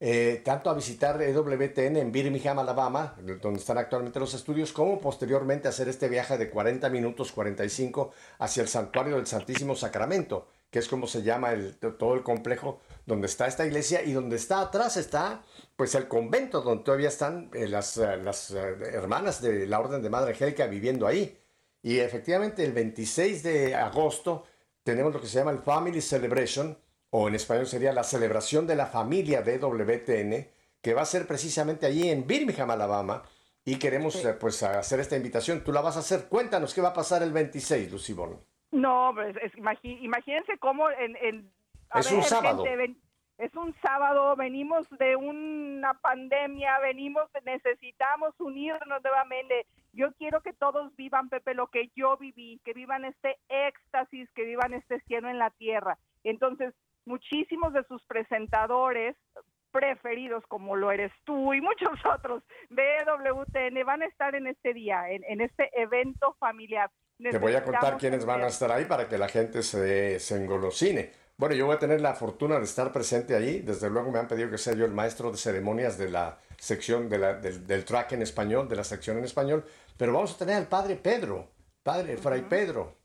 Eh, tanto a visitar EWTN en Birmingham, Alabama, donde están actualmente los estudios, como posteriormente hacer este viaje de 40 minutos, 45, hacia el Santuario del Santísimo Sacramento, que es como se llama todo el complejo donde está esta iglesia y donde está atrás está pues el convento donde todavía están las, eh, las eh, hermanas de la Orden de Madre Angélica viviendo ahí. Y efectivamente el 26 de agosto tenemos lo que se llama el Family Celebration, o en español sería la celebración de la familia de WTN, que va a ser precisamente allí en Birmingham, Alabama. Y queremos eh, pues hacer esta invitación. Tú la vas a hacer. Cuéntanos qué va a pasar el 26, Lucibón. No, pues, es, imagínense cómo en... en- a Es un sábado. Es un sábado, venimos de una pandemia, venimos, necesitamos unirnos nuevamente. Yo quiero que todos vivan, Pepe, lo que yo viví, que vivan este éxtasis, que vivan este cielo en la tierra. Entonces, muchísimos de sus presentadores preferidos, como lo eres tú y muchos otros de WTN, van a estar en este día, en, en este evento familiar. Te voy a contar quiénes van a estar ahí para que la gente se, se engolosine. Bueno, yo voy a tener la fortuna de estar presente allí. Desde luego me han pedido que sea yo el maestro de ceremonias de la sección de la- del, del track en español, de la sección en español. Pero vamos a tener al padre Pedro, padre Fray Pedro.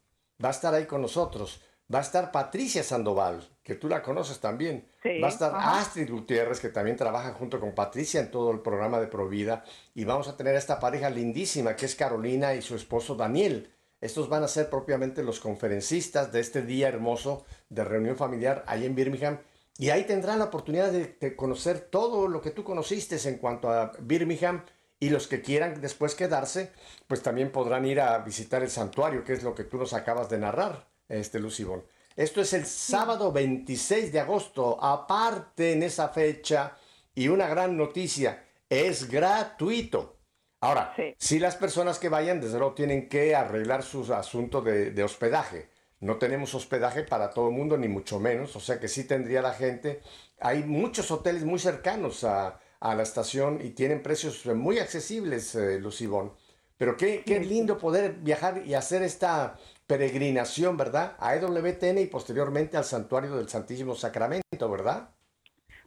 Va a estar ahí con nosotros. Va a estar Patricia Sandoval, que tú la conoces también. Sí, Va a estar ajá. Astrid Gutiérrez, que también trabaja junto con Patricia en todo el programa de Provida. Y vamos a tener a esta pareja lindísima, que es Carolina y su esposo Daniel. Estos van a ser propiamente los conferencistas de este día hermoso de reunión familiar ahí en Birmingham. Y ahí tendrán la oportunidad de, de conocer todo lo que tú conociste en cuanto a Birmingham. Y los que quieran después quedarse, pues también podrán ir a visitar el santuario, que es lo que tú nos acabas de narrar, este Lucibón. Esto es el sábado 26 de agosto. Aparte en esa fecha, y una gran noticia, es gratuito. Ahora, Sí. si las personas que vayan, desde luego, tienen que arreglar sus asuntos de, de hospedaje. No tenemos hospedaje para todo el mundo, ni mucho menos. O sea que sí tendría la gente. Hay muchos hoteles muy cercanos a, a la estación y tienen precios muy accesibles, eh, Lucibón. Pero qué, qué lindo poder viajar y hacer esta peregrinación, ¿verdad? A EWTN y posteriormente al Santuario del Santísimo Sacramento, ¿verdad?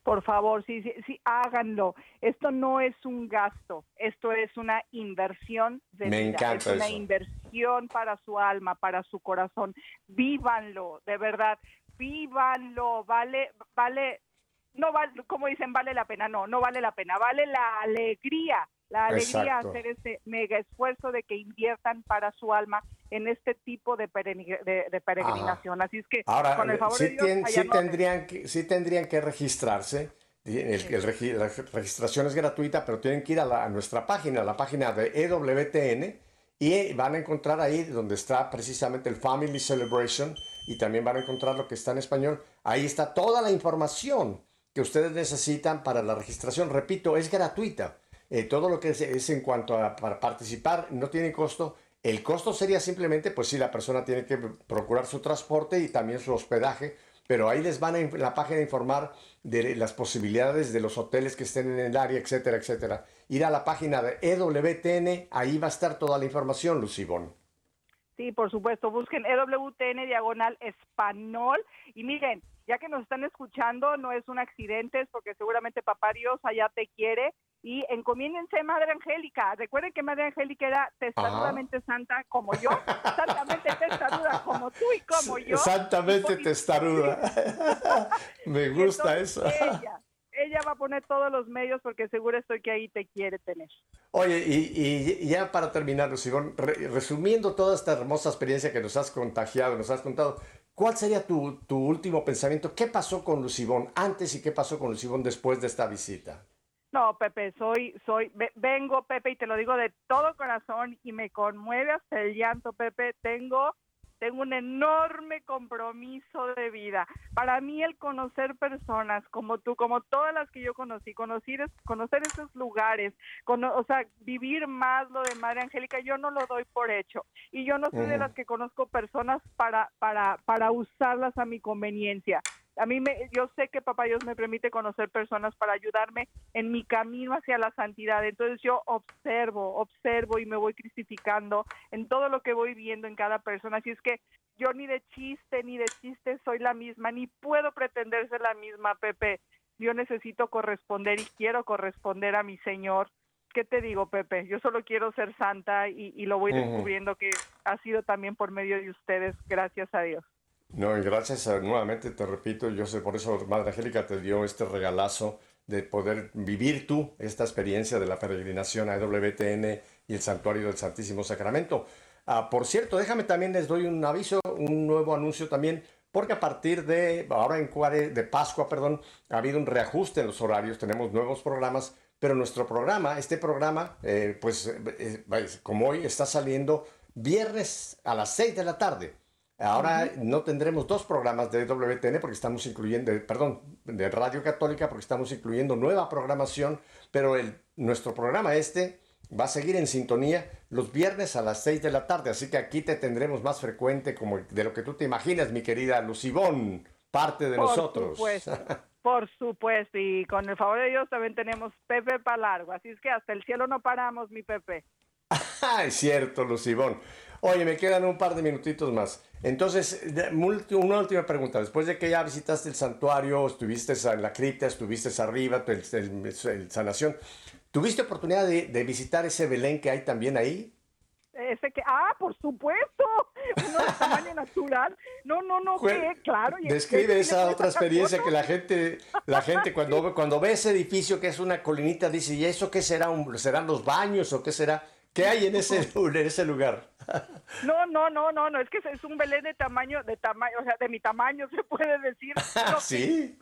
Por favor, sí, sí, sí, háganlo. Esto no es un gasto, esto es una inversión de Me vida. encanta es una eso. inversión para su alma, para su corazón. Vívanlo, de verdad, vívanlo. Vale, vale, no vale, como dicen, vale la pena. No, no vale la pena. Vale la alegría, la alegría Exacto. hacer este mega esfuerzo de que inviertan para su alma en este tipo de, de- de peregrinación. Así es que, Ahora, con el favor sí, de Dios, tien- sí vemos. tendrían que, sí tendrían que registrarse. El- el la registración es gratuita, pero tienen que ir a, la- a nuestra página, a la página de EWTN, y van a encontrar ahí donde está precisamente el Family Celebration, y también van a encontrar lo que está en español. Ahí está toda la información que ustedes necesitan para la registración. Repito, es gratuita. Eh, todo lo que es, es en cuanto a para participar no tiene costo. El costo sería simplemente, pues si la persona tiene que procurar su transporte y también su hospedaje, pero ahí les van a, la página informar de las posibilidades de los hoteles que estén en el área, etcétera, etcétera. Ir a la página de EWTN, ahí va a estar toda la información, Lucibón. Sí, por supuesto, busquen EWTN diagonal español y miren, ya que nos están escuchando, no es un accidente, es porque seguramente Papá Dios allá te quiere y encomiéndense Madre Angélica. Recuerden que Madre Angélica era testarudamente santa como yo, santamente testaruda como tú y como yo. Santamente testaruda. Me gusta entonces eso. Ella, ella va a poner todos los medios porque seguro estoy que ahí te quiere tener. Oye, y, y ya para terminar, Lucibón, re- resumiendo toda esta hermosa experiencia que nos has contagiado, nos has contado, ¿cuál sería tu, tu último pensamiento? ¿Qué pasó con Lucibón antes y qué pasó con Lucibón después de esta visita? No, Pepe, soy, soy, ve- vengo, Pepe, y te lo digo de todo corazón y me conmueve hasta el llanto, Pepe. Tengo tengo un enorme compromiso de vida. Para mí el conocer personas como tú, como todas las que yo conocí, conocer, conocer esos lugares, o sea, vivir más lo de Madre Angélica, yo no lo doy por hecho. Y yo no soy de las que conozco personas para, para, para usarlas a mi conveniencia a mí me, yo sé que papá Dios me permite conocer personas para ayudarme en mi camino hacia la santidad. Entonces yo observo, observo y me voy cristificando en todo lo que voy viendo en cada persona. Así es que yo ni de chiste, ni de chiste soy la misma, ni puedo pretender ser la misma, Pepe. Yo necesito corresponder y quiero corresponder a mi Señor. ¿Qué te digo, Pepe? Yo solo quiero ser santa y, lo voy descubriendo que ha sido también por medio de ustedes, gracias a Dios. No, y gracias nuevamente, te repito, yo sé, por eso Madre Angélica te dio este regalazo de poder vivir tú esta experiencia de la peregrinación a WTN y el Santuario del Santísimo Sacramento. Ah, por cierto, déjame también les doy un aviso, un nuevo anuncio también, porque a partir de ahora en Cuare, de Pascua, perdón, ha habido un reajuste en los horarios, tenemos nuevos programas, pero nuestro programa, este programa, eh, pues eh, eh, como hoy está saliendo viernes a las 6 de la tarde. Ahora no tendremos dos programas de WTN porque estamos incluyendo, perdón, de Radio Católica porque estamos incluyendo nueva programación, pero el, nuestro programa este va a seguir en sintonía los viernes a las 6 de la tarde, así que aquí te tendremos más frecuente como de lo que tú te imaginas, mi querida Lucibón, parte de nosotros. Por supuesto, y con el favor de Dios también tenemos Pepe para largo, así es que hasta el cielo no paramos, mi Pepe. es cierto, Lucibón. Oye, me quedan un par de minutitos más. Entonces, una última pregunta. Después de que ya visitaste el santuario, estuviste en la cripta, estuviste arriba, el, el, sanación, ¿tuviste oportunidad de, visitar ese Belén que hay también ahí? Ese que, ah, por supuesto, uno de tamaño natural. No, no, no, ¿qué? claro. Describe esa otra experiencia que la gente, la gente cuando, cuando ve ese edificio que es una colinita dice, ¿y eso qué será? ¿Serán los baños o qué será? ¿Qué hay en ese, en ese lugar? No, no, no, no, no, es que es un Belén de tamaño, de tamaño, o sea, de mi tamaño se puede decir. sí.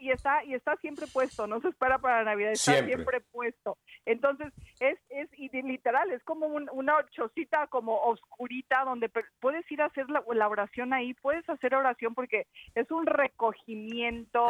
Y está, y está siempre puesto, no se espera para Navidad, está siempre, puesto. Entonces, es, es y literal, es como una chocita como oscurita donde puedes ir a hacer la, oración ahí, puedes hacer oración porque es un recogimiento,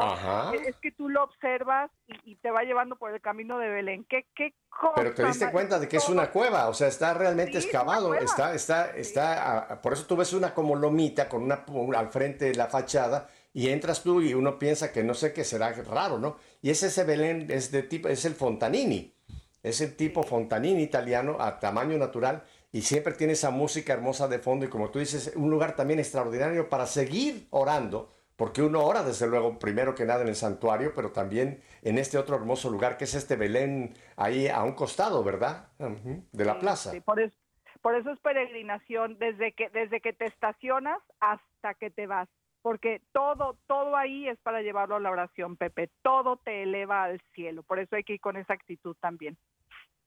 es que tú lo observas y, te va llevando por el camino de Belén. ¿Qué, qué pero te diste cuenta de que es una cueva, o sea, está realmente excavado, está, está, está, por eso tú ves una como lomita con una al frente de la fachada y entras tú y uno piensa que no sé qué será raro, ¿no? Y es ese Belén, es de tipo, es el Fontanini, es el tipo Fontanini italiano a tamaño natural y siempre tiene esa música hermosa de fondo y como tú dices, un lugar también extraordinario para seguir orando porque uno ora desde luego primero que nada en el santuario, pero también en este otro hermoso lugar que es este Belén ahí a un costado, ¿verdad? De la plaza. Sí, por, por eso es peregrinación desde que, desde que te estacionas hasta que te vas, porque todo, todo ahí es para llevarlo a la oración, Pepe, todo te eleva al cielo, por eso hay que ir con esa actitud también.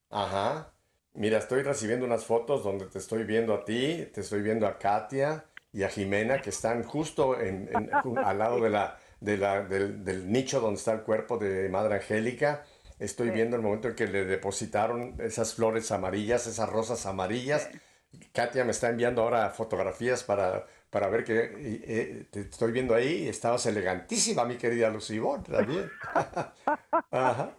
Ajá. Mira, estoy recibiendo unas fotos donde te estoy viendo a ti, te estoy viendo a Katia, y a Jimena, que están justo en, al lado de la, de la, del, nicho donde está el cuerpo de Madre Angélica. Estoy viendo el momento en que le depositaron esas flores amarillas, esas rosas amarillas. Katia me está enviando ahora fotografías para, para ver que eh, te estoy viendo ahí. Estabas elegantísima, mi querida Lucibón, también.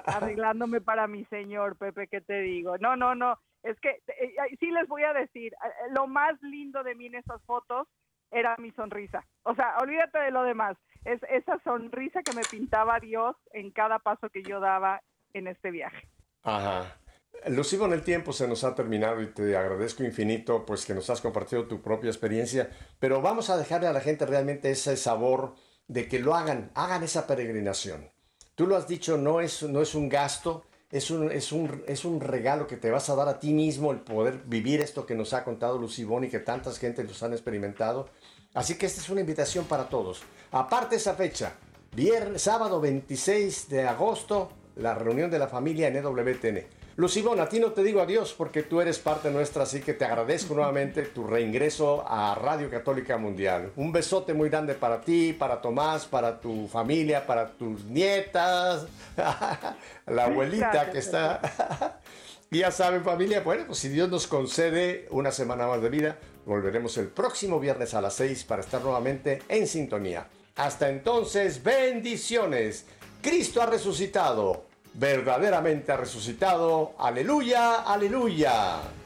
Arreglándome para mi señor, Pepe, ¿qué te digo? No, no, no. Es que eh, sí les voy a decir, eh, lo más lindo de mí en esas fotos era mi sonrisa. O sea, olvídate de lo demás. Es esa sonrisa que me pintaba Dios en cada paso que yo daba en este viaje. Ajá. Lucido, en el tiempo se nos ha terminado y te agradezco infinito pues que nos has compartido tu propia experiencia, pero vamos a dejarle a la gente realmente ese sabor de que lo hagan, hagan esa peregrinación. Tú lo has dicho, no es, no es un gasto, es un, es, un, es un regalo que te vas a dar a ti mismo el poder vivir esto que nos ha contado Lucibón y que tantas gente los han experimentado. Así que esta es una invitación para todos. Aparte esa fecha, viernes, sábado 26 de agosto, la reunión de la familia en EWTN. Lucibón, a ti no te digo adiós porque tú eres parte nuestra, así que te agradezco nuevamente tu reingreso a Radio Católica Mundial. Un besote muy grande para ti, para Tomás, para tu familia, para tus nietas, la abuelita que está... Ya saben familia, bueno, pues si Dios nos concede una semana más de vida, volveremos el próximo viernes a las 6 para estar nuevamente en sintonía. Hasta entonces, bendiciones. Cristo ha resucitado, verdaderamente ha resucitado. Aleluya, aleluya.